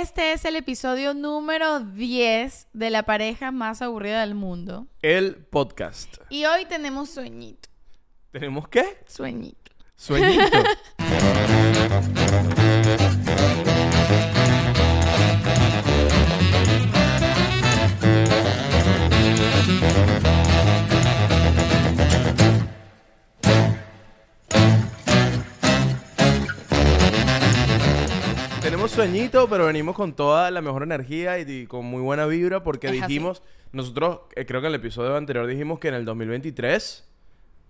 Este es el episodio número 10 de la pareja más aburrida del mundo. El podcast. Y hoy tenemos sueñito. ¿Tenemos qué? Sueñito. Sueñito. sueñito, pero venimos con toda la mejor energía y, y con muy buena vibra porque Es así. dijimos, nosotros eh, creo que en el episodio anterior dijimos que en el 2023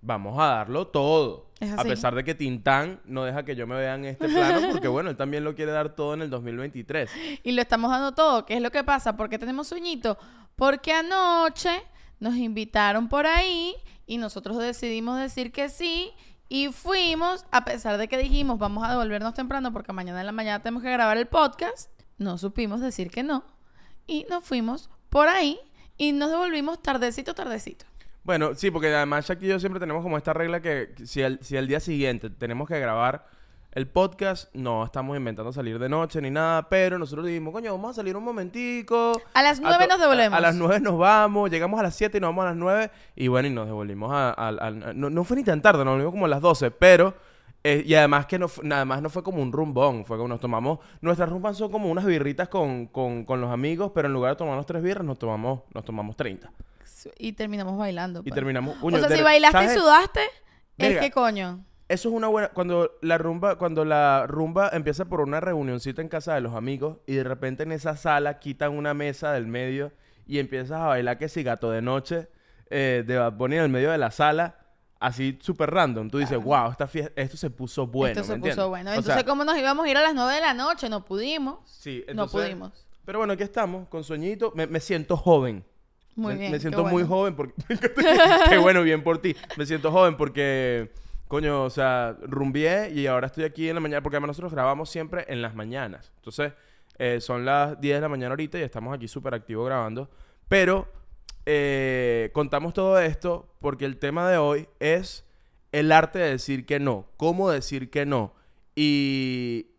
vamos a darlo todo. A pesar de que Tintán no deja que yo me vea en este plano porque bueno, él también lo quiere dar todo en el 2023. Y lo estamos dando todo. ¿Qué es lo que pasa? ¿Por qué tenemos sueñito? Porque anoche nos invitaron por ahí y nosotros decidimos decir que sí. Y fuimos, a pesar de que dijimos vamos a devolvernos temprano porque mañana en la mañana tenemos que grabar el podcast, no supimos decir que no. Y nos fuimos por ahí y nos devolvimos tardecito, tardecito. Bueno, sí, porque además Shaq y yo siempre tenemos como esta regla que si el, si el día siguiente tenemos que grabar el podcast, no estamos inventando salir de noche ni nada, pero nosotros dijimos, coño, vamos a salir un momentico. A las nueve nos devolvemos. A, a las nueve nos vamos, llegamos a las siete y nos vamos a las nueve y bueno, y nos devolvimos a... a- a- no, no fue ni tan tarde, nos volvimos como a las doce, pero... eh, y además que no, nada más no fue como un rumbón, fue como nos tomamos... Nuestras rumbas son como unas birritas con, con, con los amigos, pero en lugar de tomarnos tres birras, nos tomamos, nos tomamos 30. Y terminamos bailando. Y pues. terminamos... O Uño, sea, de- si bailaste ¿sabes? y sudaste, es que coño. Eso es una buena. Cuando la rumba, cuando la rumba empieza por una reunioncita en casa de los amigos y de repente en esa sala quitan una mesa del medio y empiezas a bailar que si gato de noche eh, de Bad Bunny en el medio de la sala, así súper random. Tú dices, wow, esta fiesta, esto se puso bueno. Esto se ¿me puso bueno. O Entonces, sea, ¿cómo nos íbamos a ir a las 9 de la noche? No pudimos. sí, no entonces- pudimos. Pero bueno, aquí estamos, con sueñito. Me, me siento joven. Muy me, bien. Me siento muy joven porque... Qué bueno, bien por ti. Me siento joven porque... Coño, o sea, rumbié y ahora estoy aquí en la mañana porque además nosotros grabamos siempre en las mañanas. Entonces, eh, son las 10 de la mañana ahorita y estamos aquí súper activos grabando. Pero eh, contamos todo esto porque el tema de hoy es el arte de decir que no. Cómo decir que no. Y,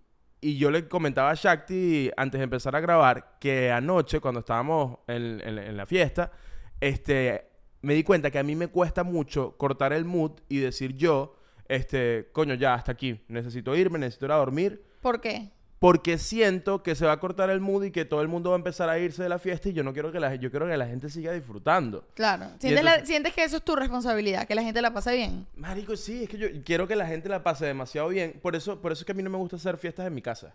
y yo le comentaba a Shakti antes de empezar a grabar que anoche, cuando estábamos en, la fiesta, este, me di cuenta que a mí me cuesta mucho cortar el mood y decir yo, este, coño, ya hasta aquí, necesito irme, necesito ir a dormir, ¿Por qué? porque siento que se va a cortar el mood y que todo el mundo va a empezar a irse de la fiesta y yo no quiero que la, yo quiero que la gente siga disfrutando. Claro. ¿Sientes, la- entonces- sientes que eso es tu responsabilidad, que la gente la pase bien. Marico, sí, es que yo quiero que la gente la pase demasiado bien. Por eso, por eso es que a mí no me gusta hacer fiestas en mi casa.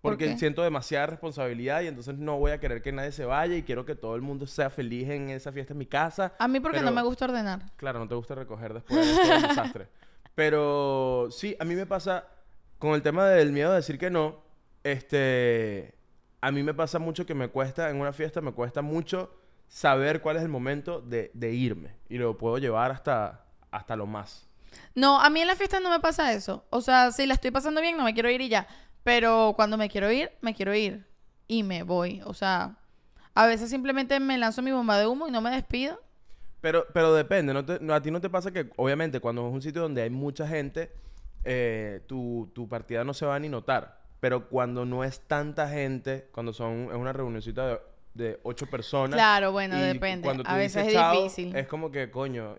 ¿Por Porque qué? siento demasiada responsabilidad y entonces no voy a querer que nadie se vaya y quiero que todo el mundo sea feliz en esa fiesta en mi casa. A mí porque Pero- no me gusta ordenar. Claro, no te gusta recoger después de todo el desastre. Pero sí, a mí me pasa con el tema del miedo a decir que no. Este, a mí me pasa mucho que me cuesta en una fiesta, me cuesta mucho saber cuál es el momento de, de irme y lo puedo llevar hasta, hasta lo más. No, a mí en la fiesta no me pasa eso. O sea, si la estoy pasando bien, no me quiero ir y ya. Pero cuando me quiero ir, me quiero ir. Y me voy. O sea, a veces simplemente me lanzo mi bomba de humo y no me despido. Pero, pero depende, ¿no te- no- a ti no te pasa que, obviamente, cuando es un sitio donde hay mucha gente, eh, tu, tu partida no se va a ni notar. Pero cuando no es tanta gente, cuando son, es una reunioncita de, de ocho personas. Claro, bueno, depende. cuando tú A veces dices es difícil. Es como que, coño,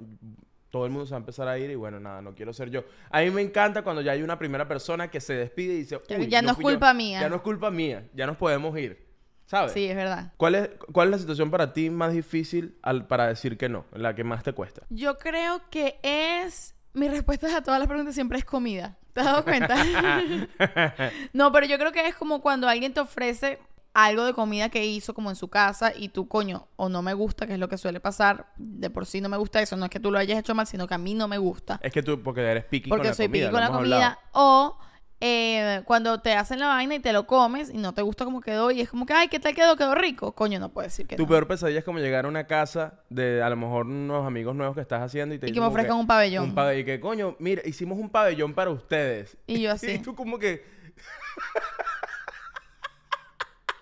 todo el mundo se va a empezar a ir y bueno, nada, no quiero ser yo. A mí me encanta cuando ya hay una primera persona que se despide y dice, Ya- "Uy, ya no es fui yo". culpa mía. Ya no es culpa mía, ya nos podemos ir. ¿Sabes? Sí, es verdad. ¿Cuál es, ¿Cuál es la situación para ti más difícil al, para decir que no? La que más te cuesta. Yo creo que es. Mi respuesta a todas las preguntas siempre es comida. ¿Te has dado cuenta? no, pero yo creo que es como cuando alguien te ofrece algo de comida que hizo como en su casa y tú, coño, o no me gusta, que es lo que suele pasar. De por sí no me gusta eso. No es que tú lo hayas hecho mal, sino que a mí no me gusta. Es que tú, porque eres picky Porque con la soy comida. piqui lo con la comida. hablado. O eh, cuando te hacen la vaina y te lo comes y no te gusta cómo quedó y es como que, ay, ¿qué tal quedó? ¿Quedó rico? Coño, no puedes decir que Tu no. peor pesadilla es como llegar a una casa de a lo mejor unos amigos nuevos que estás haciendo y te Y que me como ofrezcan un pabellón. Un pabellón. Y que, coño, mira, hicimos un pabellón para ustedes. Y yo así. y tú como que...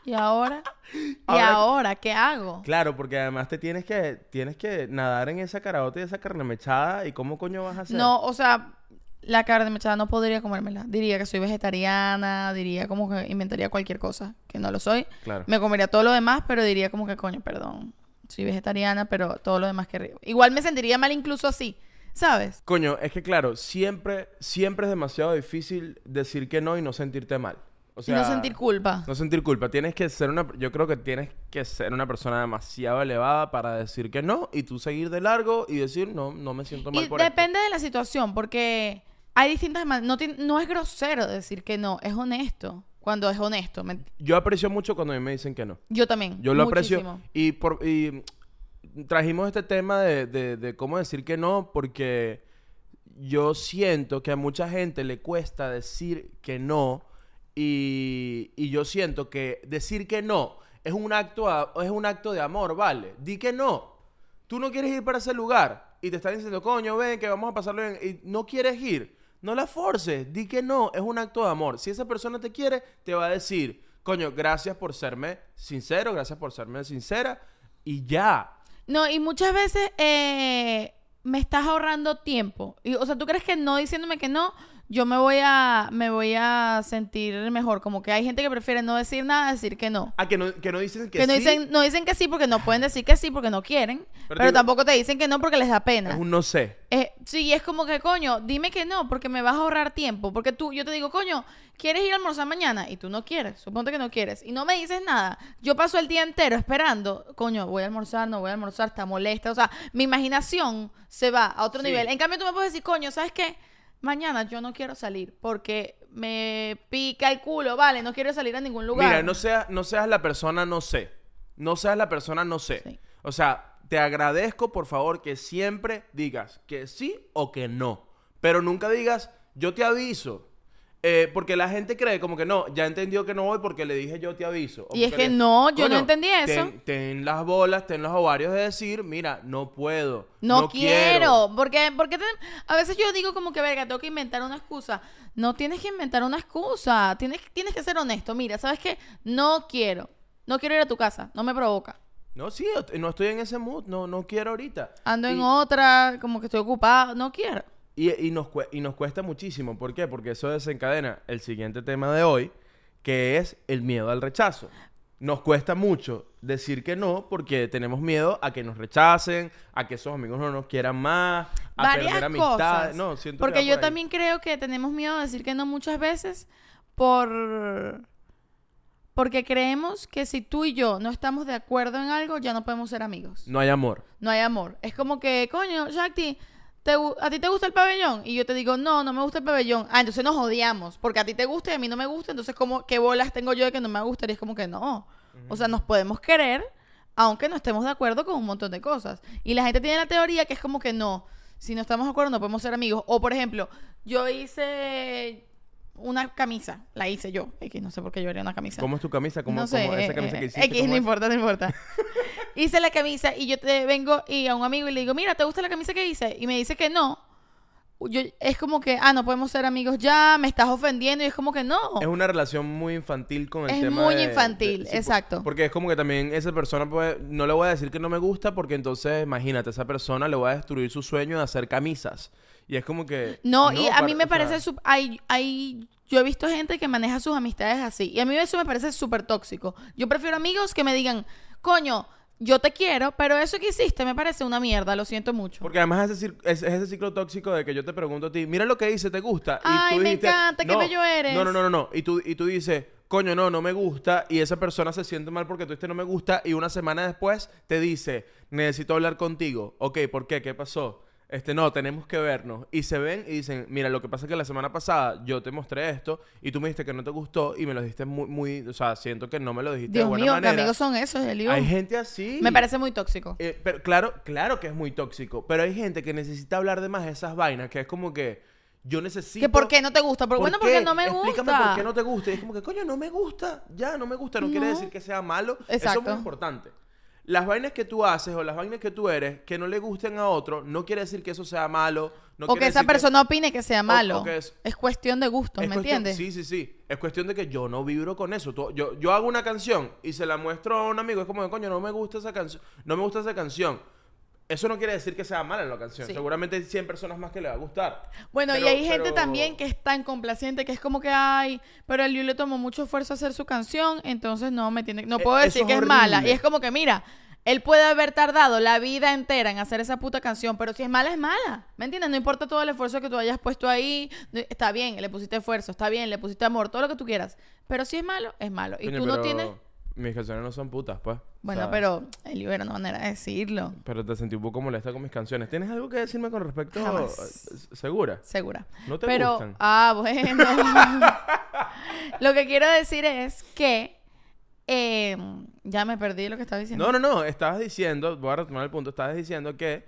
¿Y ahora? ¿Y Ahora- ahora qué hago? Claro, porque además te tienes que, tienes que nadar en esa caraota y esa carne mechada. ¿Y cómo coño vas a hacer? No, o sea, la carne mechada no podría comérmela. Diría que soy vegetariana, diría como que inventaría cualquier cosa, que no lo soy. Claro. Me comería todo lo demás, pero diría como que, coño, perdón, soy vegetariana, pero todo lo demás que Igual me sentiría mal incluso así, ¿sabes? Coño, es que claro, siempre, siempre es demasiado difícil decir que no y no sentirte mal. O sea, y no sentir culpa. No sentir culpa. Tienes que ser una... Yo creo que tienes que ser una persona demasiado elevada para decir que no y tú seguir de largo y decir no, no me siento mal y por esto". depende de la situación, porque hay distintas. No, no es grosero decir que no, es honesto. Cuando es honesto. ¿me- Yo aprecio mucho cuando a mí me dicen que no. Yo también. Yo lo muchísimo. aprecio. Y, por, y trajimos este tema de, de- de cómo decir que no porque yo siento que a mucha gente le cuesta decir que no y, yo siento que decir que no es un, acto es un acto de amor, ¿vale? Di que no. Tú no quieres ir para ese lugar y te están diciendo, coño, ven, que vamos a pasarlo bien y no quieres ir. No la forces, di que no, es un acto de amor. Si esa persona te quiere, te va a decir, coño, gracias por serme sincero, gracias por serme sincera y ya. No, y muchas veces eh, me estás ahorrando tiempo. O sea, ¿tú crees que no diciéndome que no, yo me voy a me voy a sentir mejor? Como que hay gente que prefiere no decir nada, decir que no. Ah, que no, que no dicen que, Que, no, sí, dicen, no dicen que sí porque no pueden decir que sí porque no quieren. Pero, tampoco te dicen que no porque les da pena. es un no sé. Eh, sí, es como que, coño, dime que no, porque me vas a ahorrar tiempo. Porque tú, yo te digo, coño, ¿quieres ir a almorzar mañana? Y tú no quieres, suponte que no quieres. Y no me dices nada. Yo paso el día entero esperando, coño, voy a almorzar, no voy a almorzar, está molesta. O sea, mi imaginación se va a otro Sí. nivel. En cambio, tú me puedes decir, coño, ¿sabes qué? Mañana yo no quiero salir porque me pica el culo, vale, no quiero salir a ningún lugar. Mira, no seas, no seas la persona no sé. No seas la persona no sé. Sí. O sea, te agradezco por favor que siempre digas que sí o que no. Pero nunca digas, yo te aviso. Eh, porque la gente cree como que no, ya entendió que no voy porque le dije yo te aviso. O Y es que le- no, yo no entendí eso. Ten, ten las bolas, ten los ovarios de decir, mira, no puedo. No, quiero, porque, porque a veces yo digo como que, verga, tengo que inventar una excusa. No tienes que inventar una excusa, tienes, tienes que ser honesto. Mira, ¿sabes qué? No quiero, no quiero ir a tu casa, no me provoca. No, sí, no estoy en ese mood, no, no quiero ahorita. Ando en otra, como que estoy ocupada, no quiero. Y, y nos, y nos cuesta muchísimo. ¿Por qué? Porque eso desencadena el siguiente tema de hoy, que es el miedo al rechazo. Nos cuesta mucho decir que no porque tenemos miedo a que nos rechacen, a que esos amigos no nos quieran más, a Varias perder amistades. No, siento que porque yo por también creo que tenemos miedo de decir que no muchas veces por... Porque creemos que si tú y yo no estamos de acuerdo en algo, ya no podemos ser amigos. No hay amor. No hay amor. Es como que, coño, Shakti, ¿te gu- ¿a ti te gusta el pabellón? Y yo te digo, no, no me gusta el pabellón. Ah, entonces nos odiamos. Porque a ti te gusta y a mí no me gusta. Entonces, como, ¿qué bolas tengo yo de que no me gusta? Y es como que no. O sea, nos podemos querer, aunque no estemos de acuerdo con un montón de cosas. Y la gente tiene la teoría que es como que no. Si no estamos de acuerdo, no podemos ser amigos. O, por ejemplo, yo hice una camisa. La hice yo. X, no sé por qué yo haría una camisa ¿Cómo es tu camisa? ¿Cómo, no sé, cómo esa eh, camisa que eh, hiciste? X, no es? importa, no importa. hice la camisa y yo te vengo y a un amigo y le digo, mira, ¿te gusta la camisa que hice? Y me dice que no. Yo, es como que, ah, no podemos ser amigos ya, me estás ofendiendo. Y es como que no. Es una relación muy infantil con el Es tema muy de- infantil, sí, exacto. Porque es como que también esa persona, pues, no le voy a decir que no me gusta porque entonces, imagínate, esa persona le va a destruir su sueño de hacer camisas. Y es como que... No, y a mí me parece... hay, hay, yo he visto gente que maneja sus amistades así. Y a mí eso me parece súper tóxico. Yo prefiero amigos que me digan, coño, yo te quiero, pero eso que hiciste me parece una mierda, lo siento mucho. Porque además es ese, cir- es, es ese ciclo tóxico de que yo te pregunto a ti, mira lo que dice, ¿te gusta? Y Ay, tú me dijiste, encanta, qué bello eres. No, no, no, no, no. Y tú, y tú dices, coño, no, no me gusta. Y esa persona se siente mal porque tú este no me gusta. Y una semana después te dice, necesito hablar contigo. Ok, ¿por qué? ¿Qué pasó? Este, no, tenemos que vernos. Y se ven y dicen, mira, lo que pasa es que la semana pasada yo te mostré esto y tú me dijiste que no te gustó y me lo dijiste muy, muy, o sea, siento que no me lo dijiste de buena mío, manera. qué amigos son esos, Elio. Hay gente así. Me parece muy tóxico. Eh, pero claro, claro que es muy tóxico, pero hay gente que necesita hablar de más de esas vainas, que es como que yo necesito... ¿Que por qué no te gusta? Pero ¿Por bueno, qué? porque no me Explícame gusta. por qué no te gusta. Y es como que, coño, no me gusta. Ya, no me gusta. No, quiere No. decir que sea malo. Eso Exacto. es muy importante. Las vainas que tú haces o las vainas que tú eres que no le gusten a otro, no quiere decir que eso sea malo. No o que esa persona opine que sea malo. o que es- es... cuestión de gustos, es ¿me cuestión- entiendes? Sí, sí, sí. Es cuestión de que yo no vibro con eso. Tú- yo, yo hago una canción y se la muestro a un amigo. Es como que, coño, no me gusta esa canción. No me gusta esa canción. Eso no quiere decir que sea mala la canción. Sí. Seguramente hay 100 personas más que le va a gustar. Bueno, y hay gente pero- también que es tan complaciente que es como que, ay, pero el Liu le tomó mucho esfuerzo a hacer su canción, entonces no me tiene, no Eh, puedo decir es que es mala. Y es como que, mira, él puede haber tardado la vida entera en hacer esa puta canción, pero si es mala, es mala. ¿Me entiendes? No importa todo el esfuerzo que tú hayas puesto ahí, está bien, le pusiste esfuerzo, está bien, le pusiste amor, todo lo que tú quieras. Pero si es malo, es malo. Y tú no pero tienes... Mis canciones no son putas, pues. Bueno, sea, pero el Liu era una manera de decirlo. Pero te sentí un poco molesta con mis canciones. ¿Tienes algo que decirme con respecto? Jamás. ¿Segura? Segura. ¿No te Pero, gustan? ah, bueno. lo que quiero decir es que eh, ya me perdí lo que estaba diciendo. No, no, no. Estabas diciendo, voy a retomar el punto, estabas diciendo que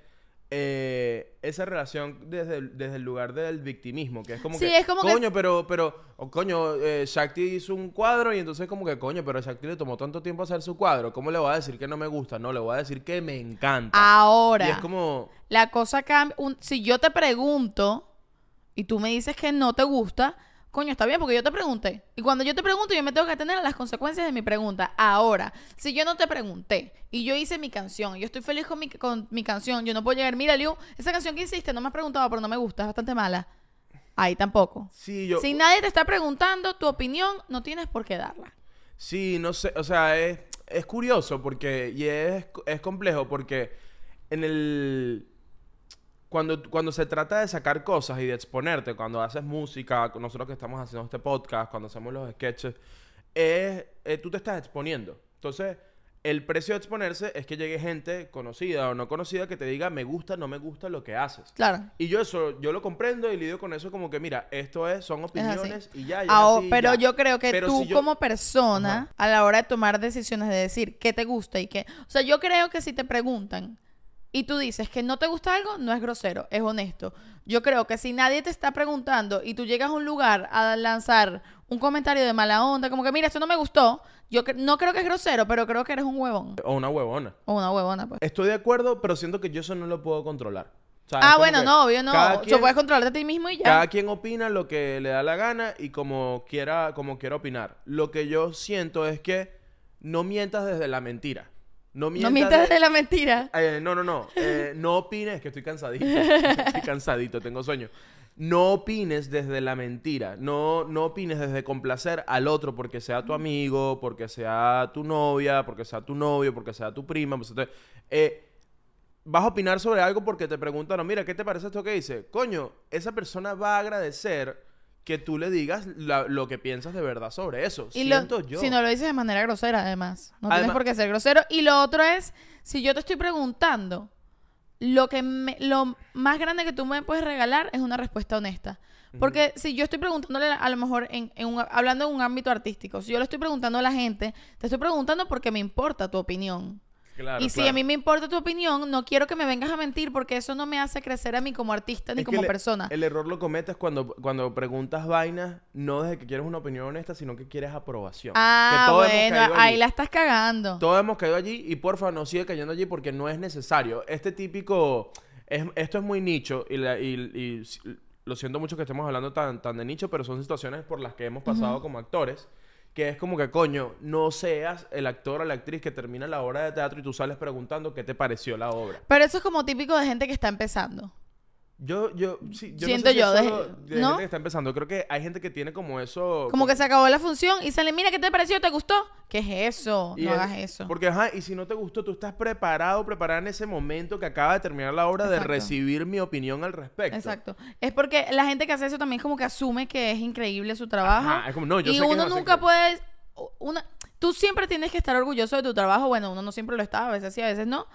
eh, esa relación desde el, desde el lugar del victimismo, que es como Sí, que, es como que- coño, pero, pero, o coño, eh, Shakti hizo un cuadro y entonces como que, coño, pero Shakti le tomó tanto tiempo hacer su cuadro, ¿cómo le voy a decir que no me gusta? No, le voy a decir que me encanta. Ahora, Y es como, la cosa cambia. un- si yo te pregunto y tú me dices que no te gusta, coño, está bien porque yo te pregunté. Y cuando yo te pregunto, yo me tengo que atender a las consecuencias de mi pregunta. Ahora, si yo no te pregunté y yo hice mi canción, yo estoy feliz con mi, con mi canción, yo no puedo llegar, mira, Liu, esa canción que hiciste no me has preguntado, pero no me gusta, es bastante mala. Ahí tampoco. sí, yo... Si nadie te está preguntando tu opinión, no tienes por qué darla. Sí, no sé, o sea, es, es curioso porque, y es, es complejo porque en el... Cuando, cuando se trata de sacar cosas y de exponerte, cuando haces música, nosotros que estamos haciendo este podcast, cuando hacemos los sketches, es, eh, tú te estás exponiendo. Entonces, el precio de exponerse es que llegue gente conocida o no conocida que te diga, me gusta, no me gusta lo que haces. Claro. Y yo eso, yo lo comprendo y lidio con eso como que, mira, esto es, son así. opiniones y ya. y es Ahora, así y pero ya. yo creo que Pero tú si yo- como persona, Ajá. a la hora de tomar decisiones de decir qué te gusta y qué... O sea, yo creo que si te preguntan y tú dices que no te gusta algo, no es grosero, es honesto. Yo creo que si nadie te está preguntando y tú llegas a un lugar a lanzar un comentario de mala onda, como que mira, esto no me gustó, yo cre- no creo que es grosero, pero creo que eres un huevón. O una huevona. O una huevona, pues. Estoy de acuerdo, pero siento que yo eso no lo puedo controlar. O sea, es Ah, bueno, no, obvio no. Tú quien, puedes controlarte a ti mismo y ya. cada quien opina lo que le da la gana y como quiera, como quiera opinar. Lo que yo siento es que no mientas desde la mentira. No mientas, no mientas de- de la mentira. Eh, no, no, no. Eh, no opines, que estoy cansadito. estoy cansadito, tengo sueño. No opines desde la mentira. No, no opines desde complacer al otro porque sea tu amigo, porque sea tu novia, porque sea tu novio, porque sea tu prima. pues, entonces, eh, vas a opinar sobre algo porque te preguntaron, mira, ¿qué te parece esto que dice? Coño, esa persona va a agradecer que tú le digas la- lo que piensas de verdad sobre eso. Y lo- Siento yo. si no lo dices de manera grosera, además. No tienes por qué ser grosero. Y lo otro es, si yo te estoy preguntando, lo que me- lo más grande que tú me puedes regalar es una respuesta honesta. Porque si yo estoy preguntándole a lo mejor en, en un- hablando en un ámbito artístico, si yo le estoy preguntando a la gente, te estoy preguntando porque me importa tu opinión. Claro, y si claro. a mí me importa tu opinión, no quiero que me vengas a mentir porque eso no me hace crecer a mí como artista ni Es como el- persona. El error lo cometes cuando, cuando preguntas vainas, no desde que quieres una opinión honesta, sino que quieres aprobación. ah, Que bueno, ahí la estás cagando. Todos hemos caído allí y porfa no sigue cayendo allí porque no es necesario. Este típico... es- esto es muy nicho y, la- y- lo siento mucho que estemos hablando tan, tan de nicho, pero son situaciones por las que hemos pasado como actores. Que es como que, coño, no seas el actor o la actriz que termina la obra de teatro y tú sales preguntando qué te pareció la obra. Pero eso es como típico de gente que está empezando. Yo, yo, sí, yo Siento no sé si yo, es de- solo de ¿no? gente que está empezando. Creo que hay gente que tiene como eso. Como que se acabó la función y sale, mira, ¿qué te pareció? ¿Te gustó? ¿Qué es eso? y no es- hagas eso. Porque, ajá, y si no te gustó, tú estás preparado, preparada en ese momento que acaba de terminar la obra de recibir mi opinión al respecto. Exacto. Es porque la gente que hace eso también como que asume que es increíble su trabajo. Ajá, es como, no, yo y sé que uno no nunca puede... Una, tú siempre tienes que estar orgulloso de tu trabajo. Bueno, uno no siempre lo está, a veces sí, a veces no.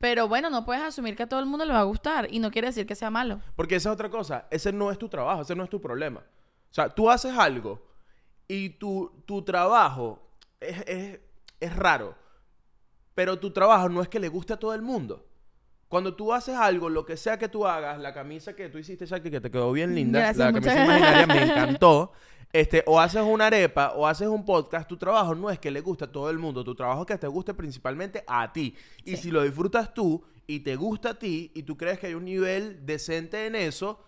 Pero bueno, no puedes asumir que a todo el mundo le va a gustar. Y no quiere decir que sea malo. Porque esa es otra cosa. Ese no es tu trabajo, ese no es tu problema. O sea, tú haces algo y tu, tu trabajo es, es- es raro. Pero tu trabajo no es que le guste a todo el mundo. Cuando tú haces algo, lo que sea que tú hagas, la camisa que tú hiciste, Shakti, que te quedó bien linda, Gracias, la muchas camisa imaginaria me encantó. Este, o haces una arepa o haces un podcast, tu trabajo no es que le guste a todo el mundo, tu trabajo es que te guste principalmente a ti. Y Sí. si lo disfrutas tú y te gusta a ti y tú crees que hay un nivel decente en eso,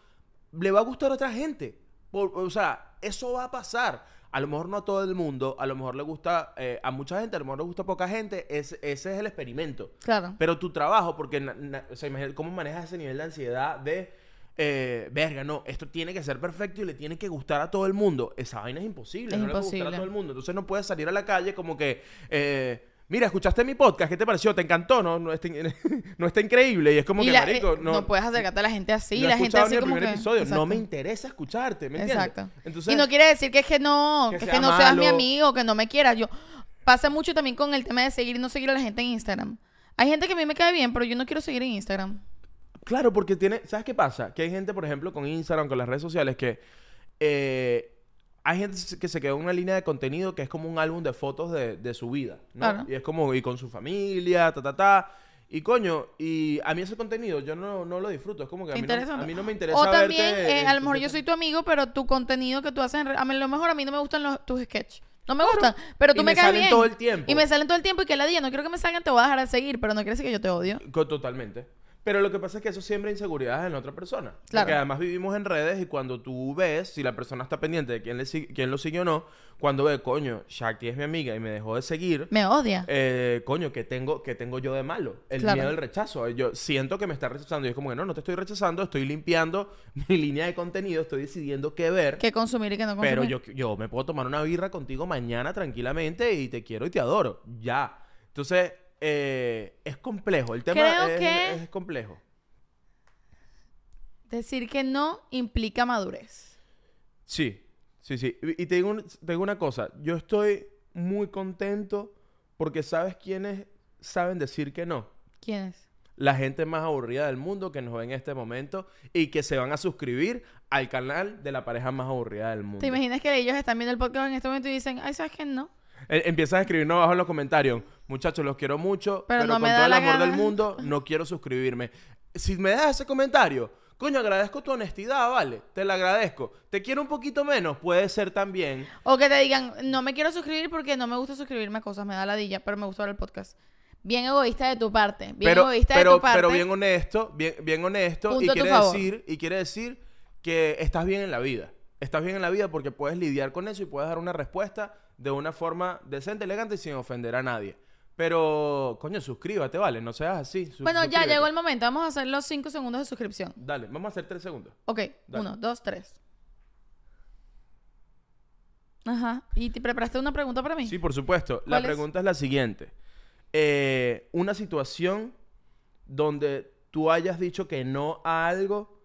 le va a gustar a otra gente. Por- o sea, eso va a pasar. A lo mejor no a todo el mundo, a lo mejor le gusta, eh, a mucha gente, a lo mejor le gusta a poca gente, es- ese es el experimento. Claro. Pero tu trabajo, porque, na- na- o sea, imagínate cómo manejas ese nivel de ansiedad de, eh, verga, no, esto tiene que ser perfecto y le tiene que gustar a todo el mundo. Esa vaina es imposible, Es no le puede gustar imposible. a todo el mundo. Entonces no puedes salir a la calle como que, eh, mira, escuchaste mi podcast, ¿qué te pareció? ¿Te encantó? No, no, está, no está increíble. Y es como Y que, la- marico, eh, no, puedes acercarte a la gente así. no la gente así como que. episodio. No me interesa escucharte, ¿me entiendes? Exacto. Entonces, y no quiere decir que es que no, que que, es sea que no seas mi amigo, que no me quieras. Yo pasa mucho también con el tema de seguir y no seguir a la gente en Instagram. Hay gente que a mí me cae bien, pero yo no quiero seguir en Instagram. Claro, porque tiene. ¿Sabes qué pasa? Que hay gente, por ejemplo, con Instagram, con las redes sociales, que. eh, hay gente que se quedó en una línea de contenido que es como un álbum de fotos de, de su vida, ¿no? Y es como. Y con su familia, ta, ta, ta. Y coño, y a mí ese contenido yo no, no lo disfruto. Es como que a ¿Te mí, no, a mí no me interesa O también, verte, eh, a lo mejor yo soy tu amigo, pero tu contenido que tú haces, en re- a lo mejor a mí no me gustan los, tus sketches. No me gustan, pero Y tú me me, caes salen bien. todo el tiempo. Y me salen todo el tiempo y que la día no quiero que me salgan, te voy a dejar de seguir, pero no quiere decir que yo te odio. Totalmente. Pero lo que pasa es que eso siembra inseguridades en otra persona. Claro. Porque además vivimos en redes y cuando tú ves si la persona está pendiente de quién, le quién lo sigue o no, cuando ve, coño, Shakti es mi amiga y me dejó de seguir, Me odia. eh, coño, ¿qué tengo, qué tengo yo de malo? El Claro. miedo al rechazo. Yo siento que me está rechazando y es como que no, no te estoy rechazando, estoy limpiando mi línea de contenido, estoy decidiendo qué ver. Que consumir y que no consumir. Pero yo, yo me puedo tomar una birra contigo mañana tranquilamente y te quiero y te adoro. Ya. Entonces, eh, es complejo. El tema es, que- es complejo. Decir que no implica madurez. Sí, sí, sí. Y te digo, un- te digo una cosa. Yo estoy muy contento porque sabes quiénes saben decir que no. ¿Quién es? La gente más aburrida del mundo que nos ve en este momento y que se van a suscribir al canal de la pareja más aburrida del mundo. ¿Te imaginas que ellos están viendo el podcast en este momento y dicen, ay, ¿sabes qué? No. Eh, Empiezas a escribirnos abajo en los comentarios. Muchachos, los quiero mucho, Pero pero, no con todo el la amor del gana". mundo, no quiero suscribirme. Si me das ese comentario, coño, agradezco tu honestidad, ¿vale? Te la agradezco. Te quiero un poquito menos, puede ser también. O que te digan, no me quiero suscribir porque no me gusta suscribirme a cosas, me da ladilla, pero me gusta ver el podcast. Bien egoísta de tu parte. Bien pero, egoísta pero, de tu parte. pero bien honesto, bien, bien honesto. Y Punto tu quiere, decir, y quiere decir que estás bien en la vida. Estás bien en la vida porque puedes lidiar con eso y puedes dar una respuesta de una forma decente, elegante y sin ofender a nadie. Pero, coño, suscríbete, ¿vale? No seas así. Bueno, ya llegó el momento. Vamos a hacer los 5 segundos de suscripción. Dale, vamos a hacer tres segundos. Ok, Dale. uno, dos, tres. Ajá. ¿Y te preparaste una pregunta para mí? Sí, por supuesto. La pregunta es la siguiente. Eh, una situación donde tú hayas dicho que no a algo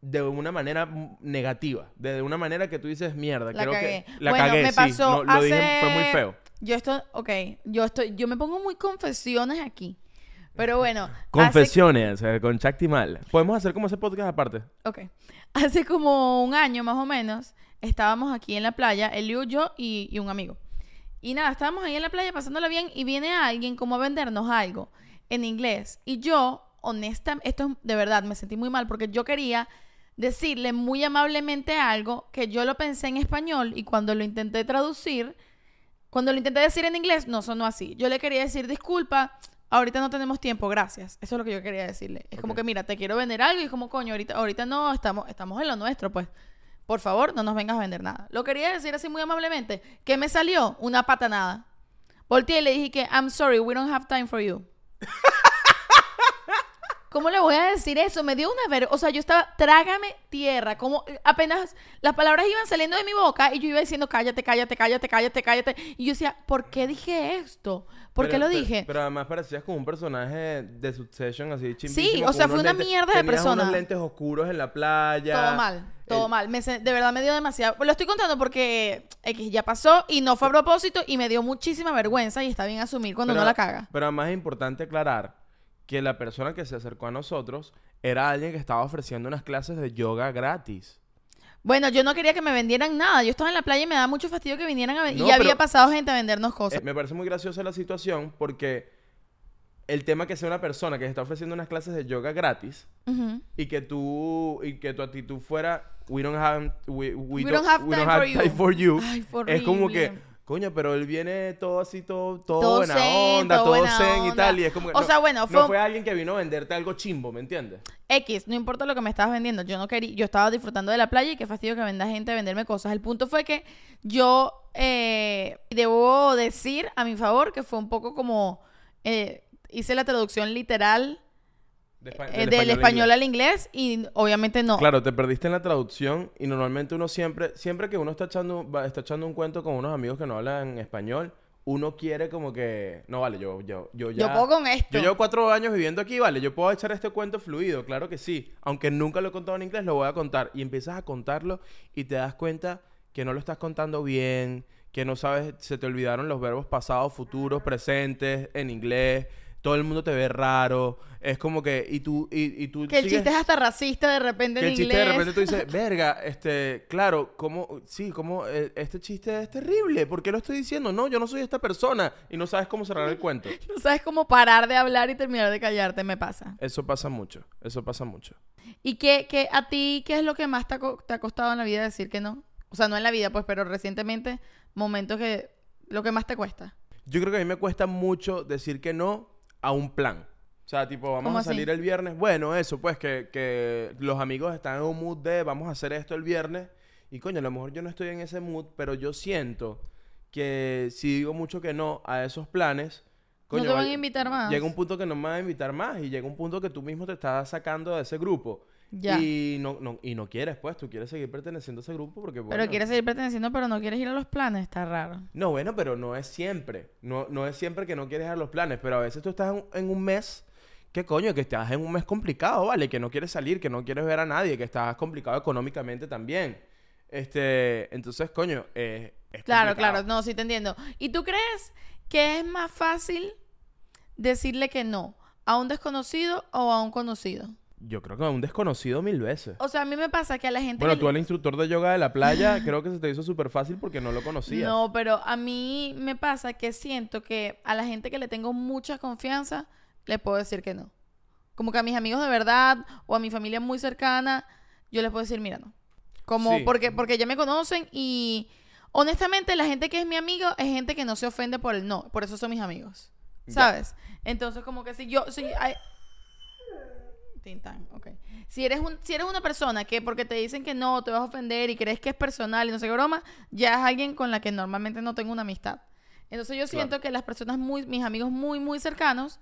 de una manera negativa, de una manera que tú dices mierda, La creo cagué. que la bueno, cagué, me sí, pasó no, lo dije, hace- fue muy feo. Yo estoy, ok, yo estoy, yo me pongo muy confesiones aquí. Pero bueno. hace- Confesiones eh, con Chacti Mal. Podemos hacer como ese podcast aparte. Ok. Hace como un año más o menos, estábamos aquí en la playa, Eliu, yo y, y un amigo. Y nada, estábamos ahí en la playa pasándola bien y viene alguien como a vendernos algo en inglés. Y yo, honestamente, esto es de verdad, me sentí muy mal porque yo quería decirle muy amablemente algo que yo lo pensé en español y cuando lo intenté traducir, cuando lo intenté decir en inglés, no sonó así. Yo le quería decir, disculpa, ahorita no tenemos tiempo, gracias. Eso es lo que yo quería decirle. Es como Ok. que, mira, te quiero vender algo y es como, coño, ahorita, ahorita no, estamos, estamos en lo nuestro, pues. Por favor, no nos vengas a vender nada. Lo quería decir así muy amablemente. ¿Qué me salió? Una patanada. Volteé y le dije que, I'm sorry, we don't have time for you. ¿Cómo le voy a decir eso? Me dio una ver... O sea, yo estaba, trágame tierra. Como apenas las palabras iban saliendo de mi boca y yo iba diciendo, cállate, cállate, cállate, cállate, cállate. Y yo decía, ¿por qué dije esto? ¿Por qué lo dije? Pero además parecías como un personaje de Succession así Sí, chimbísimo, o sea, fue una mierda de persona. unos lentes oscuros en la playa. Todo mal, todo mal. Me de verdad me dio demasiado. Lo estoy contando porque X ya pasó y no fue a propósito y me dio muchísima vergüenza y está bien asumir cuando Pero- uno la caga. Pero además es importante aclarar que la persona que se acercó a nosotros era alguien que estaba ofreciendo unas clases de yoga gratis. Bueno, yo no quería que me vendieran nada. Yo estaba en la playa y me da mucho fastidio que vinieran a vender. No, y había pasado gente a vendernos cosas. Eh, me parece muy graciosa la situación porque el tema que sea una persona que está ofreciendo unas clases de yoga gratis Ujú. y que tú y que tu actitud fuera we don't have we, we We don't have we time don't for have you". time for you", Ay, es como que. Coño, pero él viene todo así, todo, todo, Todo buena zen, onda, todo buena zen y onda. tal. Y es como que O no- sea, bueno, no fue- fue alguien que vino a venderte algo chimbo, ¿me entiendes? X, no importa lo que me estabas vendiendo, yo no quería, yo estaba disfrutando de la playa y qué fastidio que venda gente a venderme cosas. El punto fue que yo eh, debo decir a mi favor que fue un poco como eh, hice la traducción literal De espa- eh, del español al al inglés y obviamente no. Claro, te perdiste en la traducción y normalmente uno siempre, siempre que uno está echando, va- está echando un cuento con unos amigos que no hablan español, uno quiere como que, no vale, yo, yo, yo ya... Yo puedo con esto. Yo llevo cuatro años viviendo aquí, vale, yo puedo echar este cuento fluido, claro que sí. Aunque nunca lo he contado en inglés, lo voy a contar. Y empiezas a contarlo y te das cuenta que no lo estás contando bien, que no sabes, se te olvidaron los verbos pasados, futuros, presentes, en inglés. Todo el mundo te ve raro. Es como que, y tú, y, y tú que el sigues- chiste es hasta racista de repente que en el chiste de repente tú dices, verga, este, claro, ¿cómo? Sí, ¿cómo? eh, este chiste es terrible. ¿Por qué lo estoy diciendo? No, yo no soy esta persona. Y no sabes cómo cerrar el cuento. No sabes cómo parar de hablar y terminar de callarte, me pasa. Eso pasa mucho. Eso pasa mucho. ¿Y qué, qué- a ti qué es lo que más te ha, te ha costado en la vida decir que no? O sea, no en la vida, pues, pero recientemente, momentos que lo que más te cuesta. Yo creo que a mí me cuesta mucho decir que no a un plan. O sea, tipo, vamos ¿Cómo a así? salir el viernes. Bueno, eso, pues, que, que los amigos están en un mood de vamos a hacer esto el viernes. Y coño, a lo mejor yo no estoy en ese mood, pero yo siento que si digo mucho que no a esos planes, coño, no te van va- a invitar más. Llega un punto que no me van a invitar más y llega un punto que tú mismo te estás sacando de ese grupo. Ya. Y no, no, y no quieres, pues, tú quieres seguir perteneciendo a ese grupo porque, Pero quieres seguir perteneciendo, pero no quieres ir a los planes, está raro. No, bueno, pero no es siempre. No, no es siempre que no quieres dar los planes, pero a veces tú estás en, en un mes, que coño, que estás en un mes complicado, ¿vale? Que no quieres salir, que no quieres ver a nadie, que estás complicado económicamente también. Este, entonces, coño, eh, es Claro, complicado. claro, no, sí te entiendo. ¿Y tú crees que es más fácil decirle que no a un desconocido o a un conocido? Yo creo que a un desconocido mil veces. O sea, a mí me pasa que a la gente... Bueno, que- tú al instructor de yoga de la playa, creo que se te hizo súper fácil porque no lo conocías. No, pero a mí me pasa que siento que a la gente que le tengo mucha confianza, le puedo decir que no. Como que a mis amigos de verdad o a mi familia muy cercana, yo les puedo decir, mira, no. Como Sí. porque, porque ya me conocen y honestamente la gente que es mi amigo es gente que no se ofende por el no. Por eso son mis amigos. Ya. ¿Sabes? Entonces como que si yo... Si hay... Tintán, ok. Si eres, un, si eres una persona que porque te dicen que no, te vas a ofender y crees que es personal y no sé qué broma, ya es alguien con la que normalmente no tengo una amistad. Entonces yo siento Claro. que las personas muy, mis amigos muy, muy cercanos,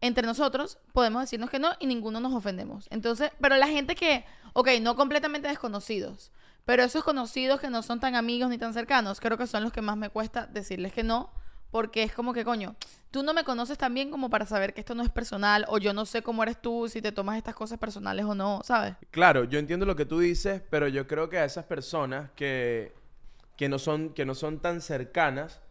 entre nosotros, podemos decirnos que no y ninguno nos ofendemos. Entonces, pero la gente que, ok, no completamente desconocidos, pero esos conocidos que no son tan amigos ni tan cercanos, creo que son los que más me cuesta decirles que no, porque es como que, coño, tú no me conoces tan bien como para saber que esto no es personal, o yo no sé cómo eres tú, si te tomas estas cosas personales o no, ¿sabes? Claro, yo entiendo lo que tú dices, pero yo creo que a esas personas que, que, no, son, que no son tan cercanas,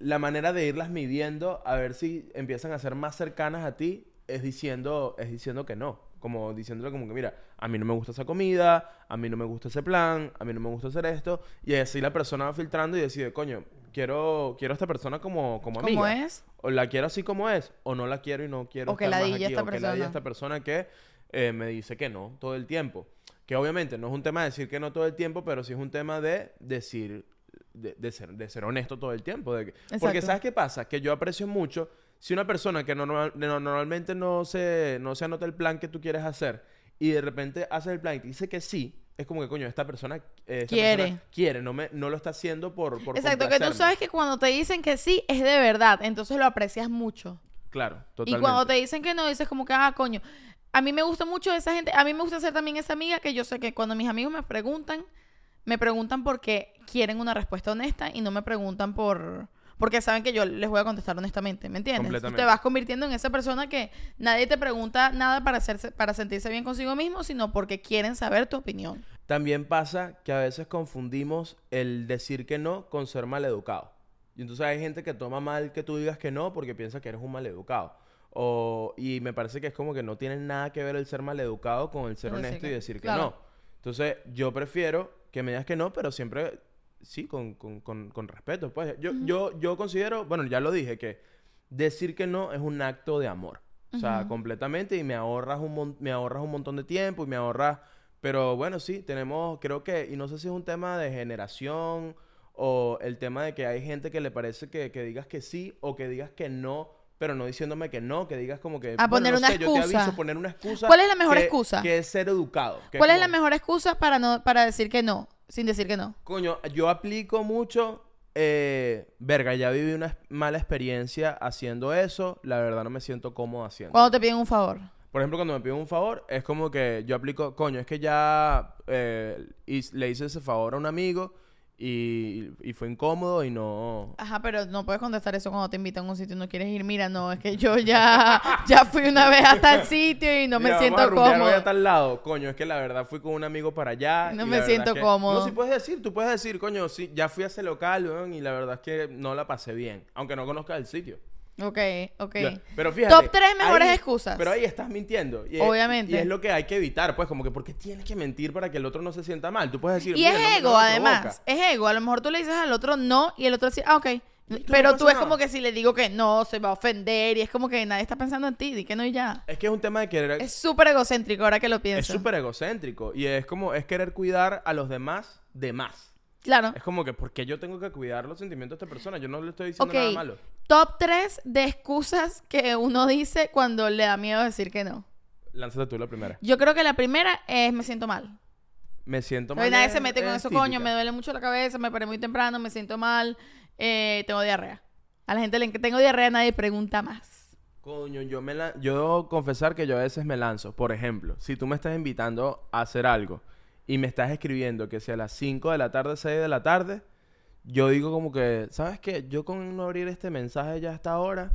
la manera de irlas midiendo a ver si empiezan a ser más cercanas a ti es diciendo, es diciendo que no. Como diciéndole como que, mira, a mí no me gusta esa comida, a mí no me gusta ese plan, a mí no me gusta hacer esto. Y así la persona va filtrando y decide, coño, quiero, quiero a esta persona como, como amiga. ¿Cómo es? O la quiero así como es, o no la quiero y no quiero O que estar más aquí, esta o que persona. ladilla esta persona que eh, me dice que no todo el tiempo. Que obviamente no es un tema de decir que no todo el tiempo, pero sí es un tema de decir, de, de ser, de ser honesto todo el tiempo. de que- porque. ¿sabes qué pasa? Que yo aprecio mucho si una persona que normal- no- normalmente no se, no se anota el plan que tú quieres hacer y de repente hace el plan y te dice que sí, es como que, coño, esta persona, eh, esta Quiere. persona quiere, no, me, no lo está haciendo por, por Exacto, que tú sabes que cuando te dicen que sí, es de verdad, entonces lo aprecias mucho. Claro, Y totalmente. cuando te dicen que no, dices como que, ah, coño. A mí me gusta mucho esa gente. A mí me gusta ser también esa amiga que yo sé que cuando mis amigos me preguntan, me preguntan porque quieren una respuesta honesta y no me preguntan por. Porque saben que yo les voy a contestar honestamente, ¿me entiendes? Tú Completamente. Te vas convirtiendo en esa persona que nadie te pregunta nada para, hacerse, para sentirse bien consigo mismo, sino porque quieren saber tu opinión. También pasa que a veces confundimos el decir que no con ser maleducado. Y entonces hay gente que toma mal que tú digas que no porque piensa que eres un maleducado. O, y me parece que es como que no tiene nada que ver el ser maleducado con el ser honesto y que- decir que claro. no. Entonces yo prefiero que me digas que no, pero siempre sí, con, con, con, con respeto. Pues yo, yo, yo considero, bueno, ya lo dije, que decir que no es un acto de amor. O sea, completamente y me ahorras un mon- me ahorras un montón de tiempo y me ahorras pero bueno, sí, tenemos creo que y no sé si es un tema de generación o el tema de que hay gente que le parece que, que digas que sí o que digas que no, pero no diciéndome que no, que digas como que... A poner no una sé, Yo te excusa. aviso, poner una excusa. ¿Cuál es la mejor que- excusa? Que es ser educado. que ¿Cuál es la como, mejor excusa para no para decir que no, sin decir que no? Coño, yo aplico mucho... eh, verga, ya viví una mala experiencia haciendo eso. La verdad no me siento cómodo haciendo. Cuando te piden un favor. Por ejemplo, cuando me piden un favor, es como que yo aplico, coño, es que ya eh, le hice ese favor a un amigo y, y fue incómodo y no... Ajá, pero no puedes contestar eso cuando te invitan a un sitio y no quieres ir. Mira, no, es que yo ya, ya fui una vez a tal sitio y no me Mira, siento vamos a cómodo. hoy a tal lado. Coño, es que la verdad fui con un amigo para allá. No y me siento es que- cómodo. No, sí puedes decir, tú puedes decir, coño, sí, ya fui a ese local, weón, y la verdad es que no la pasé bien. Aunque no conozcas el sitio. Ok, ok. Ya, Pero fíjate. Top tres mejores ahí- excusas. Pero ahí estás mintiendo. Y es- Obviamente. Y es lo que hay que evitar, pues, como que, ¿por qué tienes que mentir para que el otro no se sienta mal? Tú puedes decir. Y "Mira, es no ego, no además. provoca". Es ego. A lo mejor tú le dices al otro no y el otro dice, ah, ok. Pero tú es nada. como que si le digo que no, se va a ofender y es como que nadie está pensando en ti, di que no y ya. Es que es un tema de querer. Es súper egocéntrico ahora que lo Es pienso. súper egocéntrico. Y es como, es querer cuidar a los demás de más. Claro. Es como que, ¿por qué yo tengo que cuidar los sentimientos de esta persona? Yo no le estoy diciendo nada malo. Top 3 de excusas que uno dice cuando le da miedo decir que no. Lánzate tú la primera. Yo creo que la primera es me siento mal. Me siento mal. nadie se mete con es eso, típica. coño, me duele mucho la cabeza, me paré muy temprano, me siento mal, eh, tengo diarrea. A la gente le que tengo diarrea nadie pregunta más. Coño, yo me la... yo debo confesar que yo a veces me lanzo. Por ejemplo, si tú me estás invitando a hacer algo y me estás escribiendo que sea a las 5 de la tarde, 6 de la tarde, yo digo como que, ¿sabes qué? Yo con no abrir este mensaje ya hasta ahora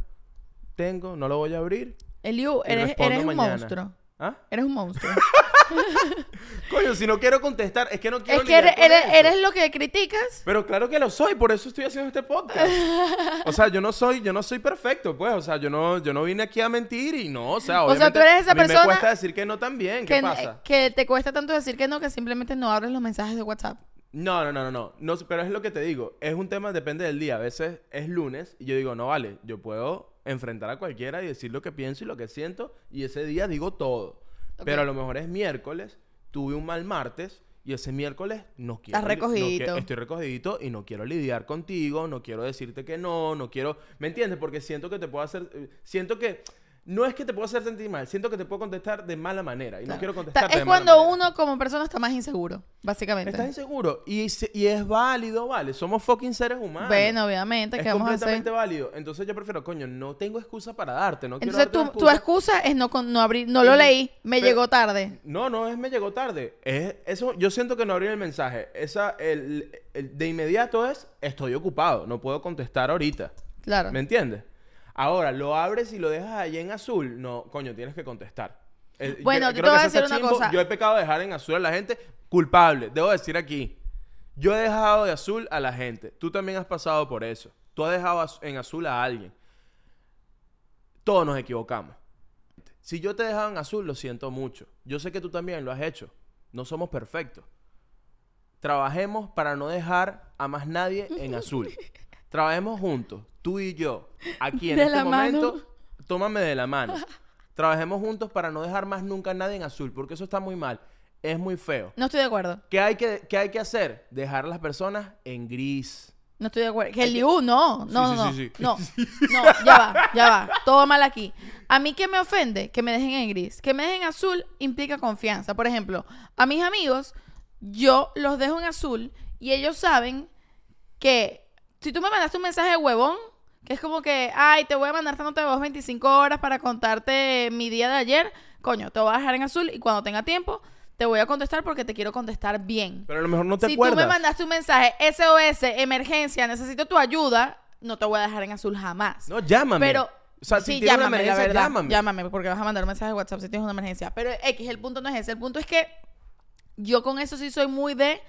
tengo, no lo voy a abrir. Eliu, eres, un mañana. monstruo. ¿Ah? Eres un monstruo. Coño, si no quiero contestar, es que no quiero es que eres, lo que criticas. Pero claro que lo soy, por eso estoy haciendo este podcast. O sea, yo no soy, yo no soy perfecto, pues. O sea, yo no, yo no vine aquí a mentir y no, o sea, O sea, tú eres esa a mí persona me cuesta decir que no también. ¿Qué Que, pasa? que te cuesta tanto decir que no que simplemente no abres los mensajes de WhatsApp. No, no, no, no, no, no. Pero es lo que te digo. Es un tema, depende del día. A veces es lunes y yo digo, no vale, yo puedo enfrentar a cualquiera y decir lo que pienso y lo que siento y ese día digo todo. Pero a lo mejor es miércoles, tuve un mal martes y ese miércoles no quiero. Estás no que- estoy recogidito y no quiero lidiar contigo, no quiero decirte que no, no quiero. ¿Me entiendes? Porque siento que te puedo hacer. eh, Siento que. No es que te puedo hacer sentir mal, siento que te puedo contestar de mala manera y no quiero Ta- contestar Es cuando uno como persona está más inseguro, básicamente. Estás inseguro y, y es válido, vale. Somos fucking seres humanos. Bueno, obviamente, es ¿qué vamos a hacer? completamente válido. Entonces yo prefiero, coño, no tengo excusa para darte. No quiero Entonces darte tu, tu excusa es no, no abrir, no lo leí, me pero- llegó tarde. No, no es me llegó tarde. Es eso, yo siento que no abrí el mensaje. Esa, el, el- de inmediato es estoy ocupado, no puedo contestar ahorita. Claro. ¿Me entiendes? Ahora, lo abres y lo dejas ahí en azul. No, coño, tienes que contestar. Eh, Bueno, yo- te voy que a decir una cosa. Yo he pecado de dejar en azul a la gente culpable. Debo decir aquí. Yo he dejado de azul a la gente. Tú también has pasado por eso. Tú has dejado en azul a alguien. Todos nos equivocamos. Si yo te he dejado en azul, lo siento mucho. Yo sé que tú también lo has hecho. No somos perfectos. Trabajemos para no dejar a más nadie en azul. Trabajemos juntos, tú y yo, aquí en De este momento. mano. Tómame de la mano. Trabajemos juntos para no dejar más nunca a nadie en azul, porque eso está muy mal. Es muy feo. No estoy de acuerdo. ¿Qué hay que, qué hay que hacer? Dejar a las personas en gris. No estoy de acuerdo. Que el Liu, no. No, Sí, no, sí, sí, sí. no. No, no, ya va, ya va. Todo mal aquí. A mí que me ofende que me dejen en gris. Que me dejen en azul implica confianza. Por ejemplo, a mis amigos, yo los dejo en azul y ellos saben que si tú me mandaste un mensaje de huevón, que es como que, ay, te voy a mandar de voz 25 horas para contarte mi día de ayer, coño, te voy a dejar en azul y cuando tenga tiempo te voy a contestar porque te quiero contestar bien Pero a lo mejor no te si acuerdas. tú me mandaste un mensaje SOS, emergencia, necesito tu ayuda, no te voy a dejar en azul jamás. No, llámame. Pero o sea, si sí, tienes una llámame, la emergencia, verdad. llámame. Llámame, porque vas a mandar un mensaje de WhatsApp si tienes una emergencia. Pero X, el punto no es ese. El punto es que yo con eso sí soy muy de.